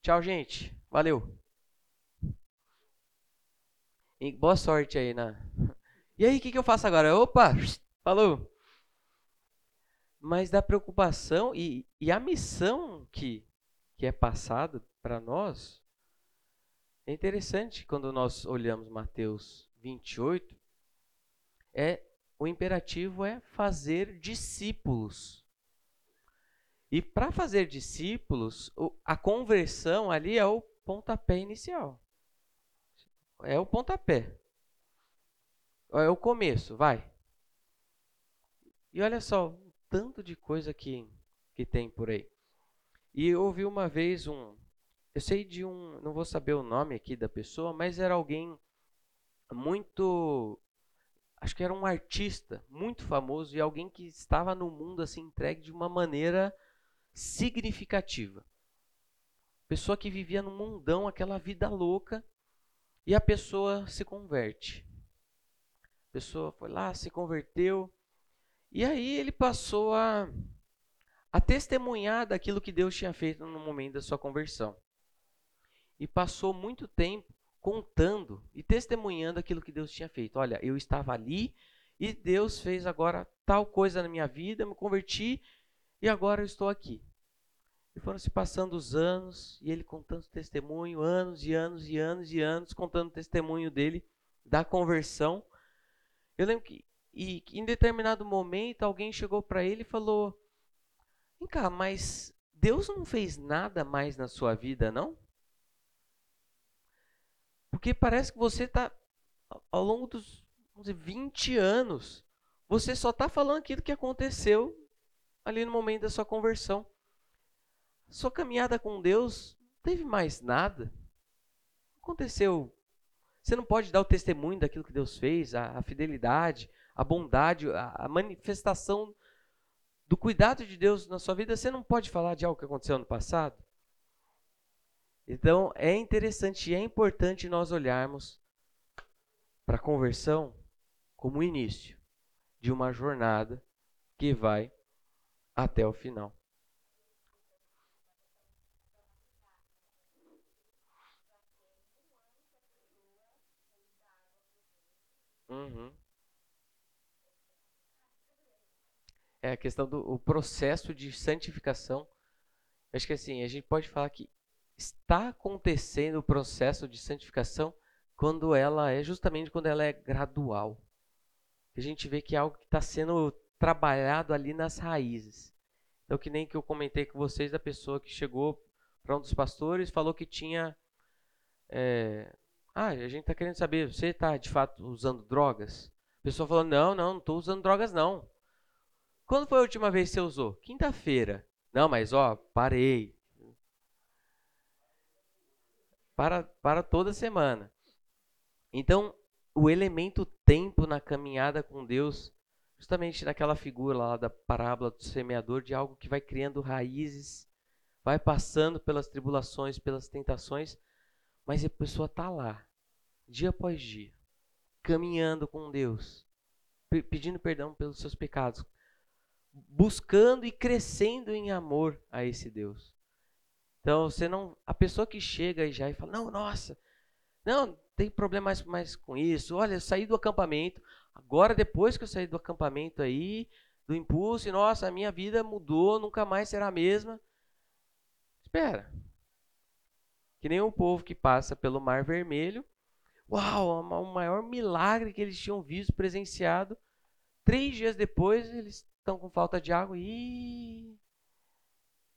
Tchau, gente. Valeu. E boa sorte aí na. E aí, o que, que eu faço agora? Opa! Falou! Mas da preocupação e, e a missão que, que é passada para nós é interessante quando nós olhamos Mateus 28, é o imperativo é fazer discípulos. E para fazer discípulos, a conversão ali é o pontapé inicial. É o pontapé. É o começo, vai. E olha só, tanto de coisa que, que tem por aí. E eu ouvi uma vez um. Eu sei de um. Não vou saber o nome aqui da pessoa, mas era alguém muito acho que era um artista muito famoso e alguém que estava no mundo assim entregue de uma maneira significativa. Pessoa que vivia no mundão, aquela vida louca, e a pessoa se converte. A pessoa foi lá, se converteu, e aí ele passou a, a testemunhar daquilo que Deus tinha feito no momento da sua conversão. E passou muito tempo contando e testemunhando aquilo que Deus tinha feito. Olha, eu estava ali e Deus fez agora tal coisa na minha vida, me converti e agora eu estou aqui. E foram se passando os anos e ele contando testemunho, anos e anos e anos e anos, contando testemunho dele da conversão. Eu lembro que e, em determinado momento alguém chegou para ele e falou: Vem cá, mas Deus não fez nada mais na sua vida, não? Porque parece que você está, ao longo dos dizer, 20 anos, você só está falando aquilo que aconteceu ali no momento da sua conversão. Sua caminhada com Deus não teve mais nada. Aconteceu. Você não pode dar o testemunho daquilo que Deus fez, a, a fidelidade, a bondade, a, a manifestação do cuidado de Deus na sua vida. Você não pode falar de algo que aconteceu no passado. Então é interessante e é importante nós olharmos para a conversão como o início de uma jornada que vai até o final. Uhum. É a questão do o processo de santificação. Acho que assim, a gente pode falar que está acontecendo o processo de santificação quando ela é justamente quando ela é gradual. A gente vê que é algo que está sendo trabalhado ali nas raízes. Então, que nem que eu comentei com vocês da pessoa que chegou para um dos pastores falou que tinha. É, ah, a gente está querendo saber, você está de fato usando drogas? A pessoa falou: não, não, não estou usando drogas não. Quando foi a última vez que você usou? Quinta-feira. Não, mas ó, parei para, para toda semana. Então, o elemento tempo na caminhada com Deus, justamente naquela figura lá da parábola do semeador, de algo que vai criando raízes, vai passando pelas tribulações, pelas tentações, mas a pessoa está lá, dia após dia, caminhando com Deus. pedindo perdão pelos seus pecados, buscando e crescendo em amor a esse Deus. Então, você não, a pessoa que chega e já e fala: "Não, nossa, não, tem problema mais, mais com isso. Olha, eu saí do acampamento, agora depois que eu saí do acampamento aí, do impulso, e nossa, a minha vida mudou, nunca mais será a mesma". Espera. Que nem o povo que passa pelo Mar Vermelho. Uau, o maior milagre que eles tinham visto, presenciado. Três dias depois, eles estão com falta de água e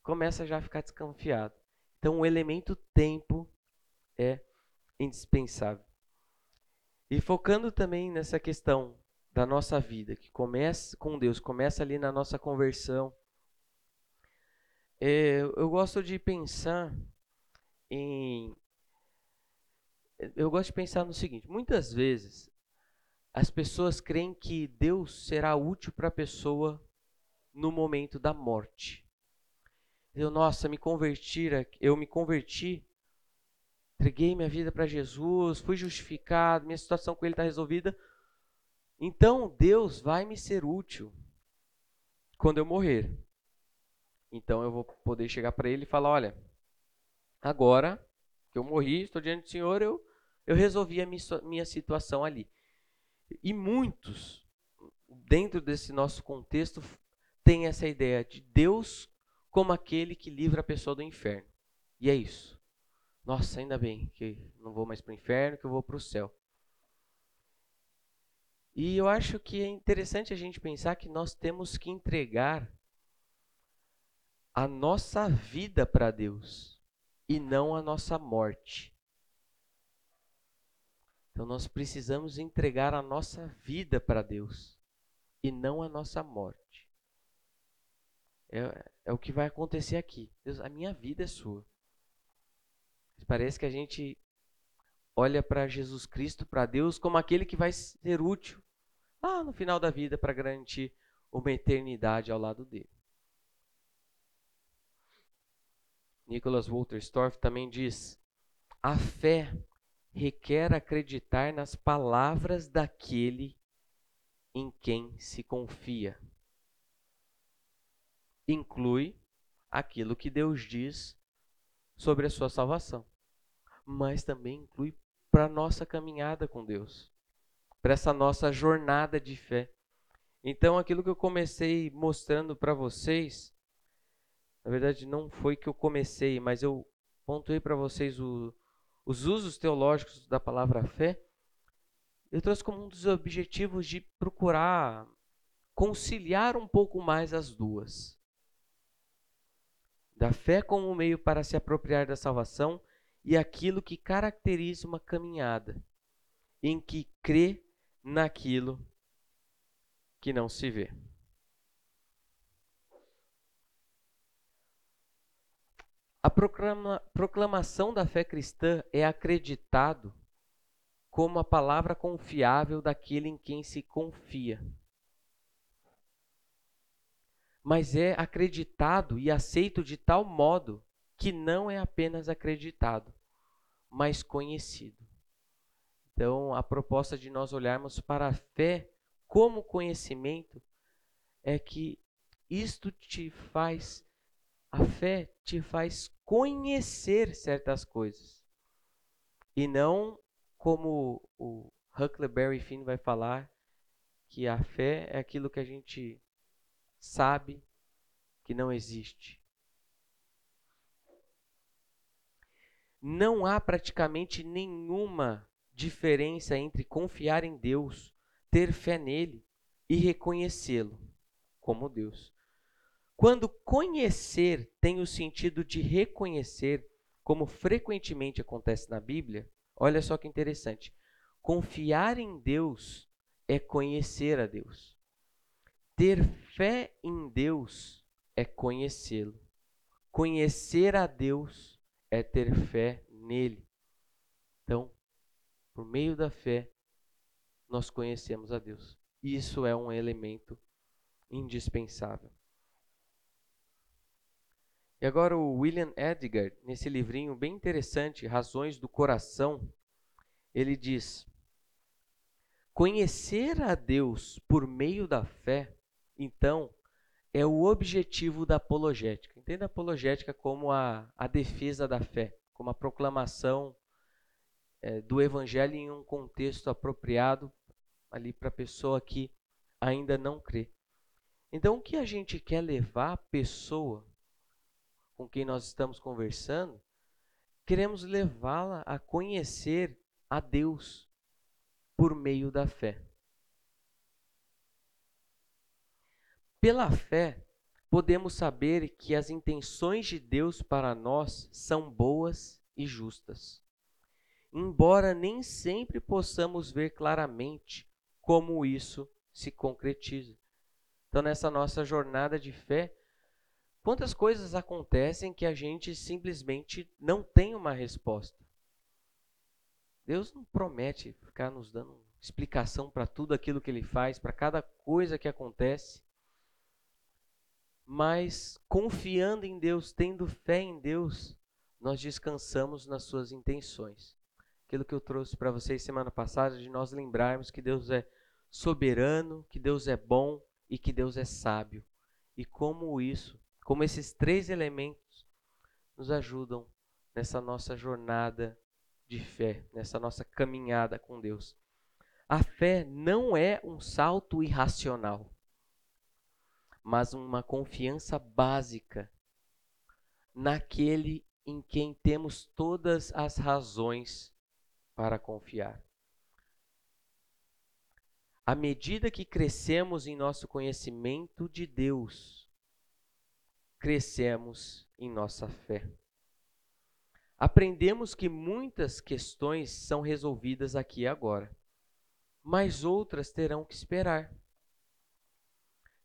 começa já a ficar desconfiado. Então, o elemento tempo é indispensável. E focando também nessa questão da nossa vida, que começa com Deus, começa ali na nossa conversão. É, eu gosto de pensar em. Eu gosto de pensar no seguinte: muitas vezes as pessoas creem que Deus será útil para a pessoa no momento da morte. Eu, nossa, me convertir, eu me converti, entreguei minha vida para Jesus, fui justificado, minha situação com Ele está resolvida. Então Deus vai me ser útil quando eu morrer. Então eu vou poder chegar para Ele e falar: olha, Agora que eu morri, estou diante do Senhor, eu, eu resolvi a minha, situação ali. E muitos, dentro desse nosso contexto, têm essa ideia de Deus como aquele que livra a pessoa do inferno. E é isso. Nossa, ainda bem que não vou mais para o inferno, que eu vou para o céu. E eu acho que é interessante a gente pensar que nós temos que entregar a nossa vida para Deus e não a nossa morte. Então nós precisamos entregar a nossa vida para Deus e não a nossa morte. É, é o que vai acontecer aqui. Deus, a minha vida é sua. Parece que a gente olha para Jesus Cristo, para Deus, como aquele que vai ser útil lá no final da vida para garantir uma eternidade ao lado dele. Nicholas Wolterstorff também diz: a fé requer acreditar nas palavras daquele em quem se confia. Inclui aquilo que Deus diz sobre a sua salvação, mas também inclui para a nossa caminhada com Deus, para essa nossa jornada de fé. Então, aquilo que eu comecei mostrando para vocês na verdade, não foi que eu comecei, mas eu pontuei para vocês o, os usos teológicos da palavra fé. Eu trouxe como um dos objetivos de procurar conciliar um pouco mais as duas. Da fé como meio para se apropriar da salvação e aquilo que caracteriza uma caminhada, em que crê naquilo que não se vê. A proclama, proclamação da fé cristã é acreditado como a palavra confiável daquele em quem se confia. Mas é acreditado e aceito de tal modo que não é apenas acreditado, mas conhecido. Então, a proposta de nós olharmos para a fé como conhecimento é que isto te faz a fé te faz conhecer certas coisas. E não como o Huckleberry Finn vai falar, que a fé é aquilo que a gente sabe que não existe. Não há praticamente nenhuma diferença entre confiar em Deus, ter fé nele e reconhecê-lo como Deus. Quando conhecer tem o sentido de reconhecer, como frequentemente acontece na Bíblia, olha só que interessante. Confiar em Deus é conhecer a Deus. Ter fé em Deus é conhecê-lo. Conhecer a Deus é ter fé nele. Então, por meio da fé, nós conhecemos a Deus. Isso é um elemento indispensável. E agora o William Edgar, nesse livrinho bem interessante, Razões do Coração, ele diz: Conhecer a Deus por meio da fé, então, é o objetivo da apologética. Entenda a apologética como a, a defesa da fé, como a proclamação é, do evangelho em um contexto apropriado ali para a pessoa que ainda não crê. Então, o que a gente quer levar a pessoa com quem nós estamos conversando, queremos levá-la a conhecer a Deus por meio da fé. Pela fé, podemos saber que as intenções de Deus para nós são boas e justas. Embora nem sempre possamos ver claramente como isso se concretiza. Então, nessa nossa jornada de fé, quantas coisas acontecem que a gente simplesmente não tem uma resposta? Deus não promete ficar nos dando explicação para tudo aquilo que ele faz, para cada coisa que acontece mas confiando em Deus, tendo fé em Deus, nós descansamos nas suas intenções. Aquilo que eu trouxe para vocês semana passada, de nós lembrarmos que Deus é soberano, que Deus é bom e que Deus é sábio. E como isso, como esses três elementos nos ajudam nessa nossa jornada de fé, nessa nossa caminhada com Deus. A fé não é um salto irracional mas uma confiança básica naquele em quem temos todas as razões para confiar. À medida que crescemos em nosso conhecimento de Deus, crescemos em nossa fé. Aprendemos que muitas questões são resolvidas aqui e agora, mas outras terão que esperar.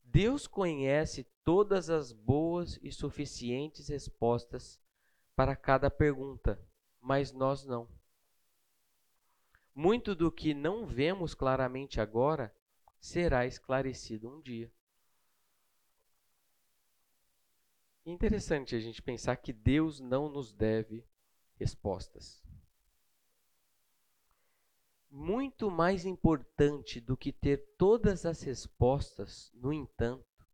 Deus conhece todas as boas e suficientes respostas para cada pergunta, mas nós não. Muito do que não vemos claramente agora será esclarecido um dia. Interessante a gente pensar que Deus não nos deve respostas. Muito mais importante do que ter todas as respostas, no entanto,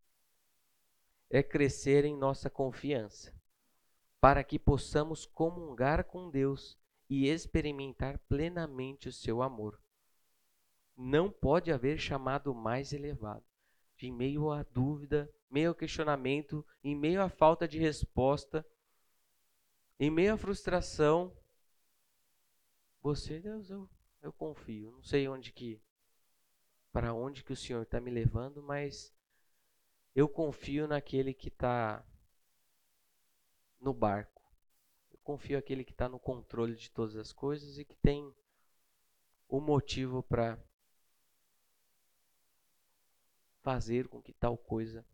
é crescer em nossa confiança, para que possamos comungar com Deus e experimentar plenamente o seu amor. Não pode haver chamado mais elevado. De meio à dúvida, meio ao questionamento, em meio à falta de resposta, em meio à frustração, você, Deus, eu eu confio. Não sei onde que, para onde que o Senhor está me levando, mas eu confio naquele que está no barco. Eu confio naquele que está no controle de todas as coisas e que tem o motivo para fazer com que tal coisa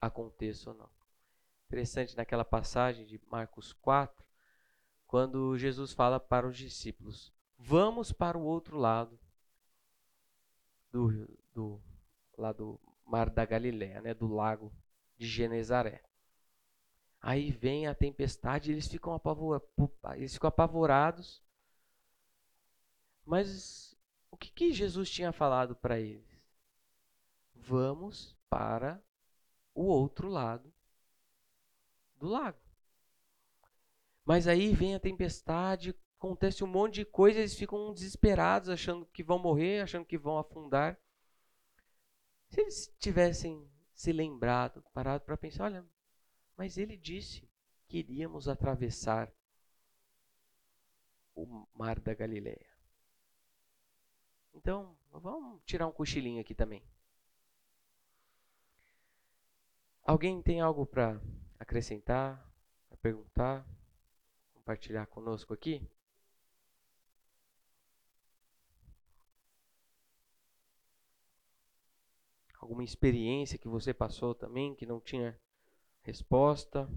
aconteça ou não. Interessante naquela passagem de Marcos 4, quando Jesus fala para os discípulos: Vamos para o outro lado do, do, lá do mar da Galiléia, né, do lago de Genezaré. Aí vem a tempestade, eles ficam, eles ficam apavorados. Mas o que, que Jesus tinha falado para eles? Vamos para o outro lado do lago. Mas aí vem a tempestade, acontece um monte de coisa, eles ficam desesperados, achando que vão morrer, achando que vão afundar. Se eles tivessem se lembrado, parado para pensar, olha, mas ele disse que iríamos atravessar o mar da Galileia. Então, vamos tirar um cochilinho aqui também. Alguém tem algo para acrescentar, para perguntar, compartilhar conosco aqui? alguma experiência que você passou também que não tinha resposta.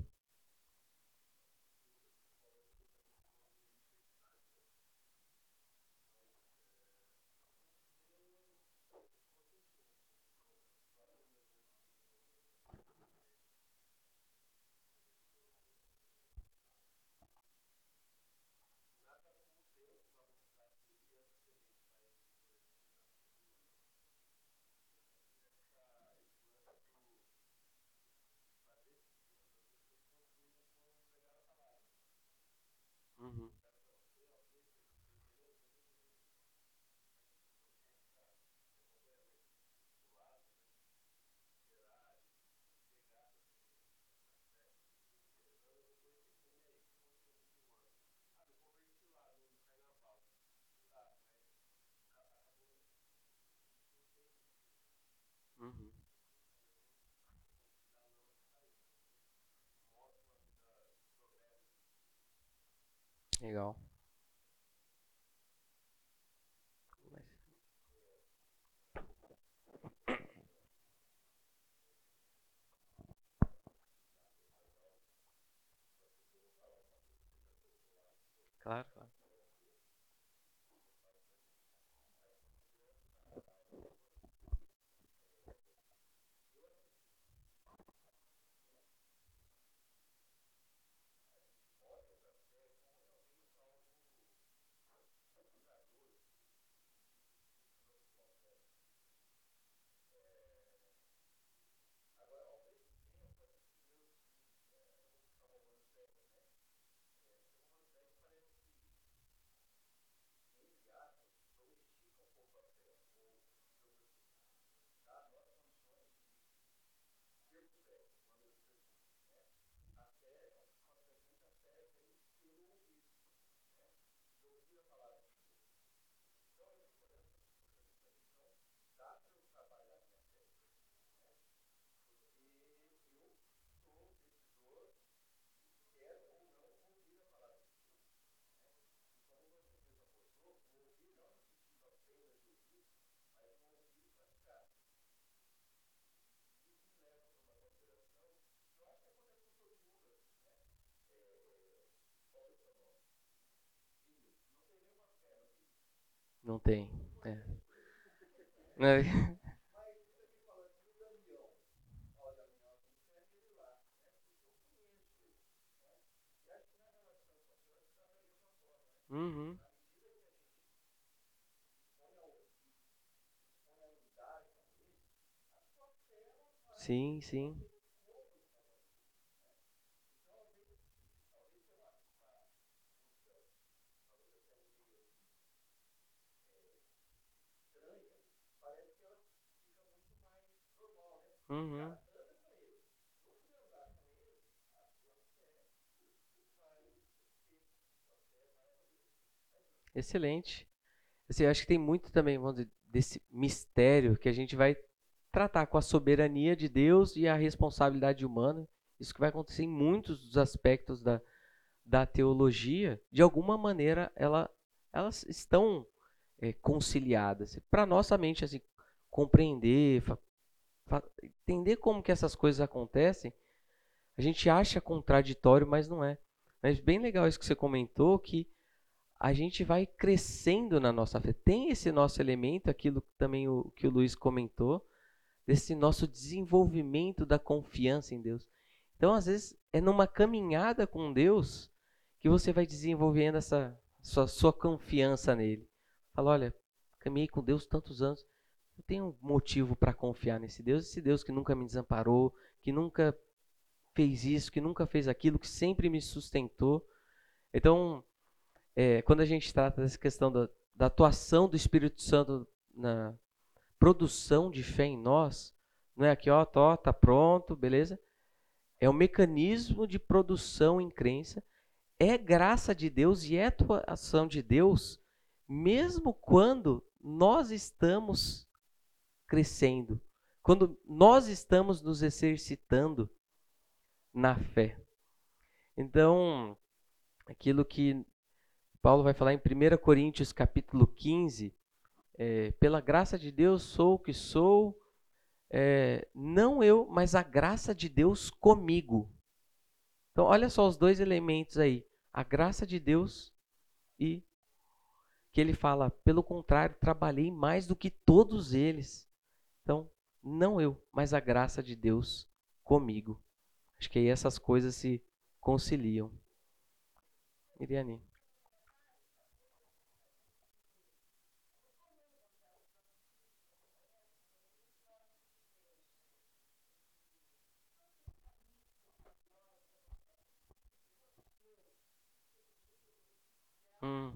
Legal. Claro, claro. Não tem. É. É. Uhum. Sim, sim. Uhum. Excelente. Assim, eu acho que tem muito também, vamos dizer, desse mistério que a gente vai tratar com a soberania de Deus e a responsabilidade humana. Isso que vai acontecer em muitos dos aspectos da, da teologia. De alguma maneira, ela, elas estão é, conciliadas. Para nossa mente assim, compreender, entender como que essas coisas acontecem, a gente acha contraditório, mas não é. Mas bem legal isso que você comentou, que a gente vai crescendo na nossa fé. Tem esse nosso elemento, aquilo também o, que o Luiz comentou, desse nosso desenvolvimento da confiança em Deus. Então, às vezes, é numa caminhada com Deus que você vai desenvolvendo essa sua, sua confiança nele. Fala, olha, caminhei com Deus tantos anos, eu tenho motivo para confiar nesse Deus, esse Deus que nunca me desamparou, que nunca fez isso, que nunca fez aquilo, que sempre me sustentou. Então, é, quando a gente trata dessa questão da, da atuação do Espírito Santo na produção de fé em nós, não é aqui, ó, tô, tá pronto, beleza? É um mecanismo de produção em crença, é graça de Deus e é atuação de Deus, mesmo quando nós estamos crescendo, quando nós estamos nos exercitando na fé. Então, aquilo que Paulo vai falar em 1 Coríntios capítulo 15, é, pela graça de Deus sou o que sou, é, não eu, mas a graça de Deus comigo. Então, olha só os dois elementos aí: a graça de Deus e que ele fala, pelo contrário, trabalhei mais do que todos eles. Então, não eu, mas a graça de Deus comigo. Acho que aí essas coisas se conciliam. Miriane. Hum.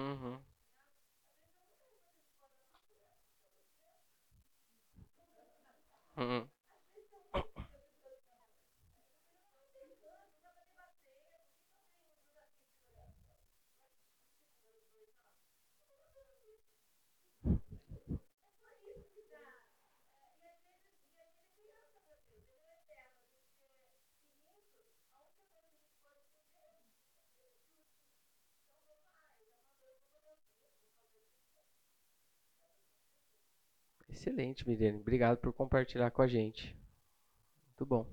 Uhum. Uhum. Excelente, Miriam. Obrigado por compartilhar com a gente. Muito bom.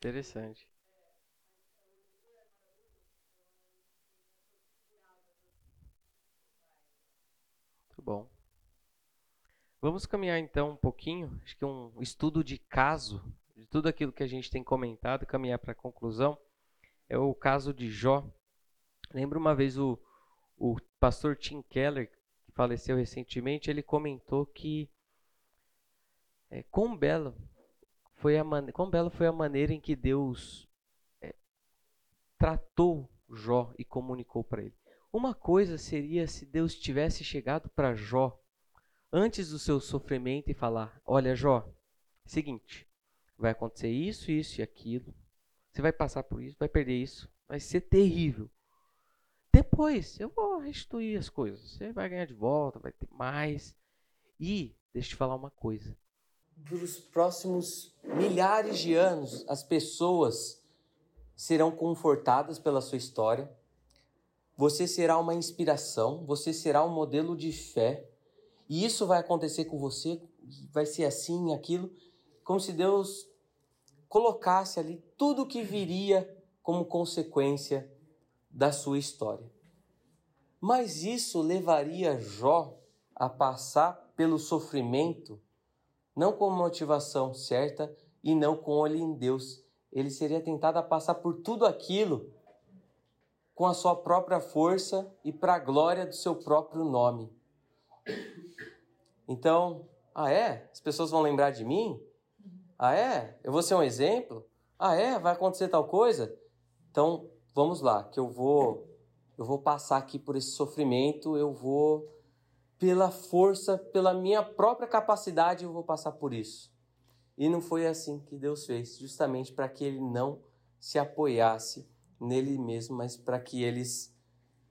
Interessante. Muito bom. Vamos caminhar então um pouquinho, acho que um estudo de caso, de tudo aquilo que a gente tem comentado, caminhar para a conclusão, é o caso de Jó. Lembro uma vez o, o pastor Tim Keller, que faleceu recentemente, ele comentou que é, quão belo foi a man... quão bela foi a maneira em que Deus é, tratou Jó e comunicou para ele. Uma coisa seria se Deus tivesse chegado para Jó antes do seu sofrimento e falar: Olha, Jó, seguinte, vai acontecer isso, isso e aquilo. Você vai passar por isso, vai perder isso, vai ser terrível. Depois eu vou restituir as coisas. Você vai ganhar de volta, vai ter mais. E deixa eu te falar uma coisa os próximos milhares de anos, as pessoas serão confortadas pela sua história. Você será uma inspiração, você será um modelo de fé. E isso vai acontecer com você, vai ser assim, aquilo, como se Deus colocasse ali tudo o que viria como consequência da sua história. Mas isso levaria Jó a passar pelo sofrimento não com motivação certa e não com olho em Deus. Ele seria tentado a passar por tudo aquilo com a sua própria força e para a glória do seu próprio nome. Então, ah é? As pessoas vão lembrar de mim? Ah é? Eu vou ser um exemplo? Ah é? Vai acontecer tal coisa? Então, vamos lá, que eu vou eu vou passar aqui por esse sofrimento, eu vou pela força, pela minha própria capacidade, eu vou passar por isso. E não foi assim que Deus fez, justamente para que ele não se apoiasse nele mesmo, mas para que eles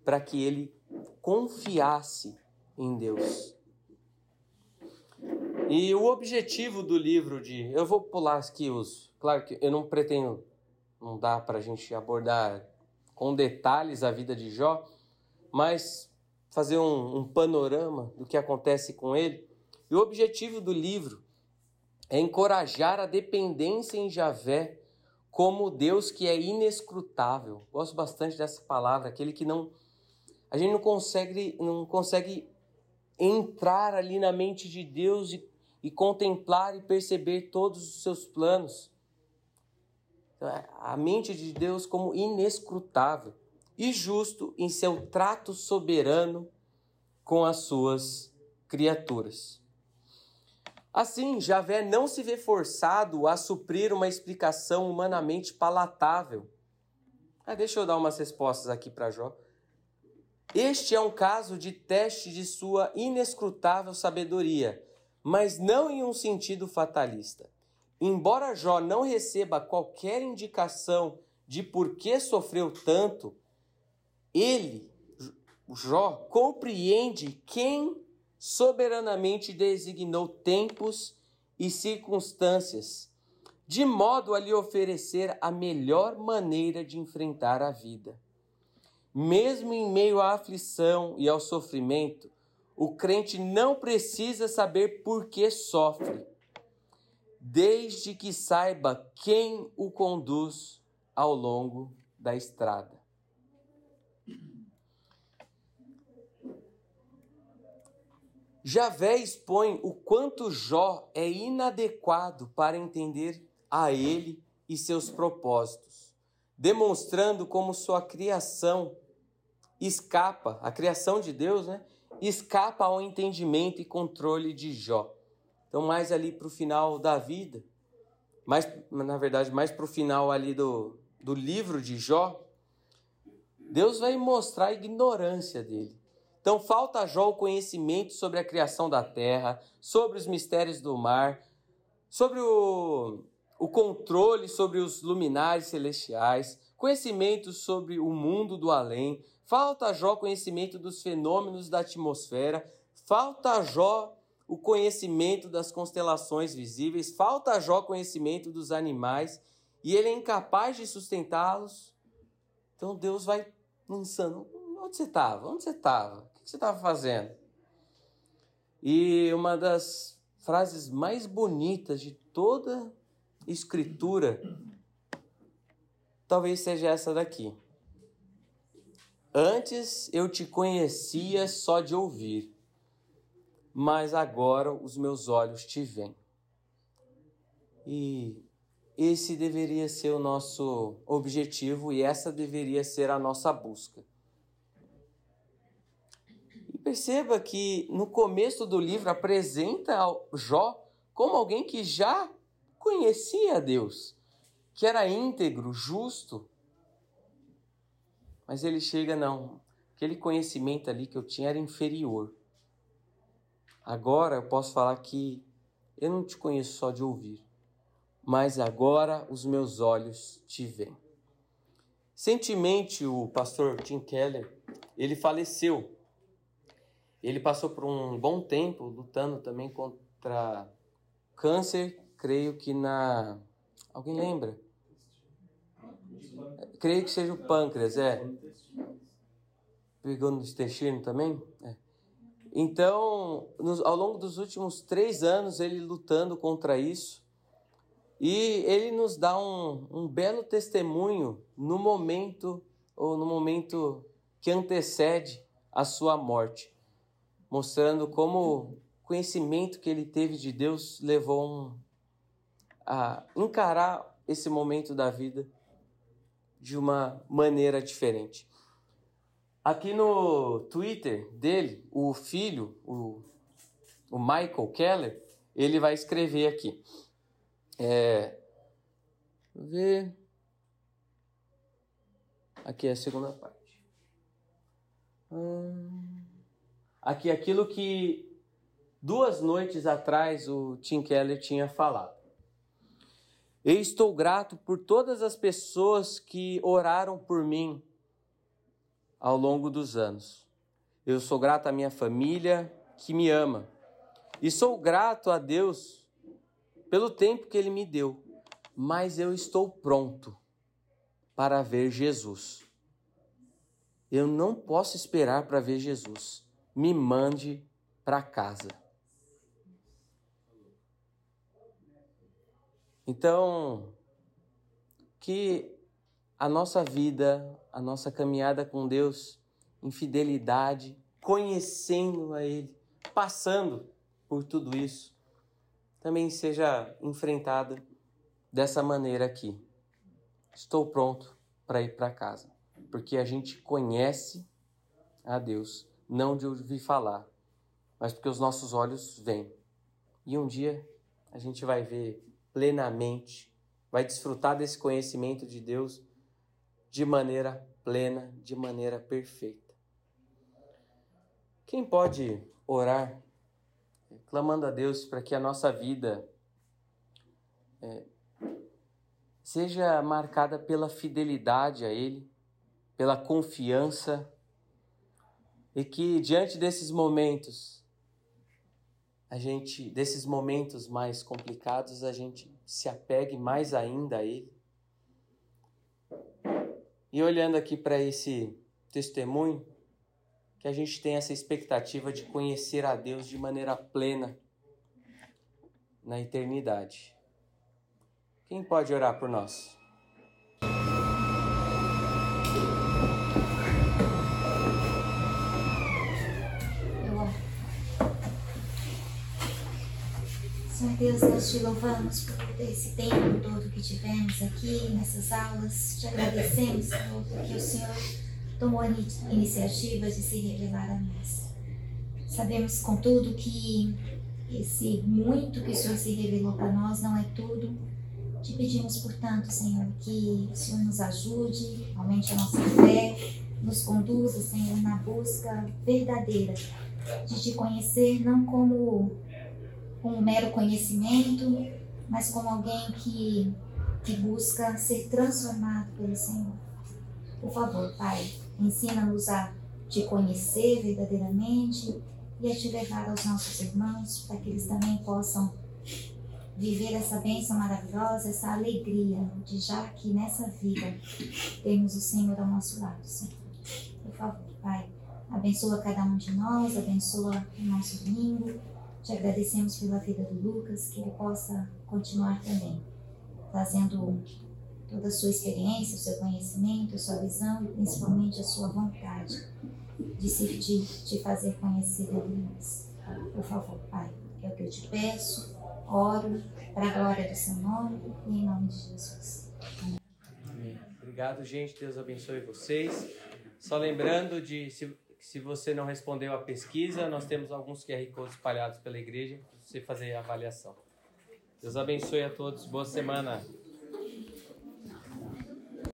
para que ele confiasse em Deus. E o objetivo do livro de, eu vou pular aqui os, claro que eu não pretendo, não dá para a gente abordar com detalhes a vida de Jó, mas fazer um, um panorama do que acontece com ele. E o objetivo do livro é encorajar a dependência em Javé como Deus que é inescrutável. Gosto bastante dessa palavra, aquele que não a gente não consegue não consegue entrar ali na mente de Deus e, e contemplar e perceber todos os seus planos. Então, é, a mente de Deus como inescrutável e justo em seu trato soberano com as suas criaturas. Assim, Javé não se vê forçado a suprir uma explicação humanamente palatável. Ah, deixa eu dar umas respostas aqui para Jó. Este é um caso de teste de sua inescrutável sabedoria, mas não em um sentido fatalista. Embora Jó não receba qualquer indicação de por que sofreu tanto, ele, Jó, compreende quem soberanamente designou tempos e circunstâncias, de modo a lhe oferecer a melhor maneira de enfrentar a vida. Mesmo em meio à aflição e ao sofrimento, o crente não precisa saber por que sofre, desde que saiba quem o conduz ao longo da estrada. Javé expõe o quanto Jó é inadequado para entender a ele e seus propósitos, demonstrando como sua criação escapa, a criação de Deus, né? Escapa ao entendimento e controle de Jó. Então, mais ali para o final da vida, mais, na verdade, mais para o final ali do, do livro de Jó, Deus vai mostrar a ignorância dele. Então falta a Jó o conhecimento sobre a criação da terra, sobre os mistérios do mar, sobre o, o controle sobre os luminares celestiais, conhecimento sobre o mundo do além. Falta a Jó conhecimento dos fenômenos da atmosfera. Falta a Jó o conhecimento das constelações visíveis. Falta a Jó conhecimento dos animais. E ele é incapaz de sustentá-los. Então Deus vai lançando. Onde você estava? Onde você estava? Você estava fazendo? E uma das frases mais bonitas de toda escritura talvez seja essa daqui. Antes eu te conhecia só de ouvir, mas agora os meus olhos te veem. E esse deveria ser o nosso objetivo e essa deveria ser a nossa busca. Perceba que no começo do livro apresenta Jó como alguém que já conhecia Deus, que era íntegro, justo. Mas ele chega, não, aquele conhecimento ali que eu tinha era inferior. Agora eu posso falar que eu não te conheço só de ouvir, mas agora os meus olhos te veem. Recentemente, o pastor Tim Keller, ele faleceu. Ele passou por um bom tempo lutando também contra câncer, creio que na. Alguém lembra? Creio que seja o pâncreas, é. Pegou no intestino também? É. Então, nos, ao longo dos últimos três anos, ele lutando contra isso. E ele nos dá um, um belo testemunho no momento, ou no momento que antecede a sua morte mostrando como o conhecimento que ele teve de Deus levou um, a encarar esse momento da vida de uma maneira diferente. Aqui no Twitter dele, o filho, o, o Michael Keller, ele vai escrever aqui. É, ver. Aqui é a segunda parte. Hum aqui aquilo que duas noites atrás o Tim Keller tinha falado. Eu estou grato por todas as pessoas que oraram por mim ao longo dos anos. Eu sou grato à minha família que me ama. E sou grato a Deus pelo tempo que Ele me deu. Mas eu estou pronto para ver Jesus. Eu não posso esperar para ver Jesus me mande para casa. Então, que a nossa vida, a nossa caminhada com Deus em fidelidade, conhecendo a Ele, passando por tudo isso, também seja enfrentada dessa maneira aqui. Estou pronto para ir para casa, porque a gente conhece a Deus não de ouvir falar, mas porque os nossos olhos veem. E um dia a gente vai ver plenamente, vai desfrutar desse conhecimento de Deus de maneira plena, de maneira perfeita. Quem pode orar clamando a Deus para que a nossa vida é, seja marcada pela fidelidade a Ele, pela confiança, e que diante desses momentos, a gente, desses momentos mais complicados, a gente se apegue mais ainda a Ele. E olhando aqui para esse testemunho, que a gente tem essa expectativa de conhecer a Deus de maneira plena na eternidade. Quem pode orar por nós? Senhor Te louvamos por esse tempo todo que tivemos aqui nessas aulas. Te agradecemos, Senhor, porque o Senhor tomou a iniciativa de se revelar a nós. Sabemos, contudo, que esse muito que o Senhor se revelou para nós não é tudo. Te pedimos, portanto, Senhor, que o Senhor nos ajude, aumente a nossa fé, nos conduza, Senhor, na busca verdadeira de te conhecer, não como um mero conhecimento, mas como alguém que, que busca ser transformado pelo Senhor. Por favor, Pai, Ensina-nos a te conhecer verdadeiramente e a te levar aos nossos irmãos, para que eles também possam viver essa bênção maravilhosa, essa alegria de já que nessa vida temos o Senhor ao nosso lado, Senhor. Por favor, Pai, abençoa cada um de nós, abençoa o nosso domingo. Te agradecemos pela vida do Lucas, que ele possa continuar também fazendo toda a sua experiência, o seu conhecimento, a sua visão e principalmente a sua vontade de se de, de fazer conhecer a Deus. Por favor, Pai, é o que eu te peço, oro para a glória do seu nome e em nome de Jesus. Amém. Amém. Obrigado, gente. Deus abençoe vocês. Só lembrando de se, se você não respondeu a pesquisa, nós temos alguns QR Codes espalhados pela igreja para você fazer a avaliação. Deus abençoe a todos. Boa semana.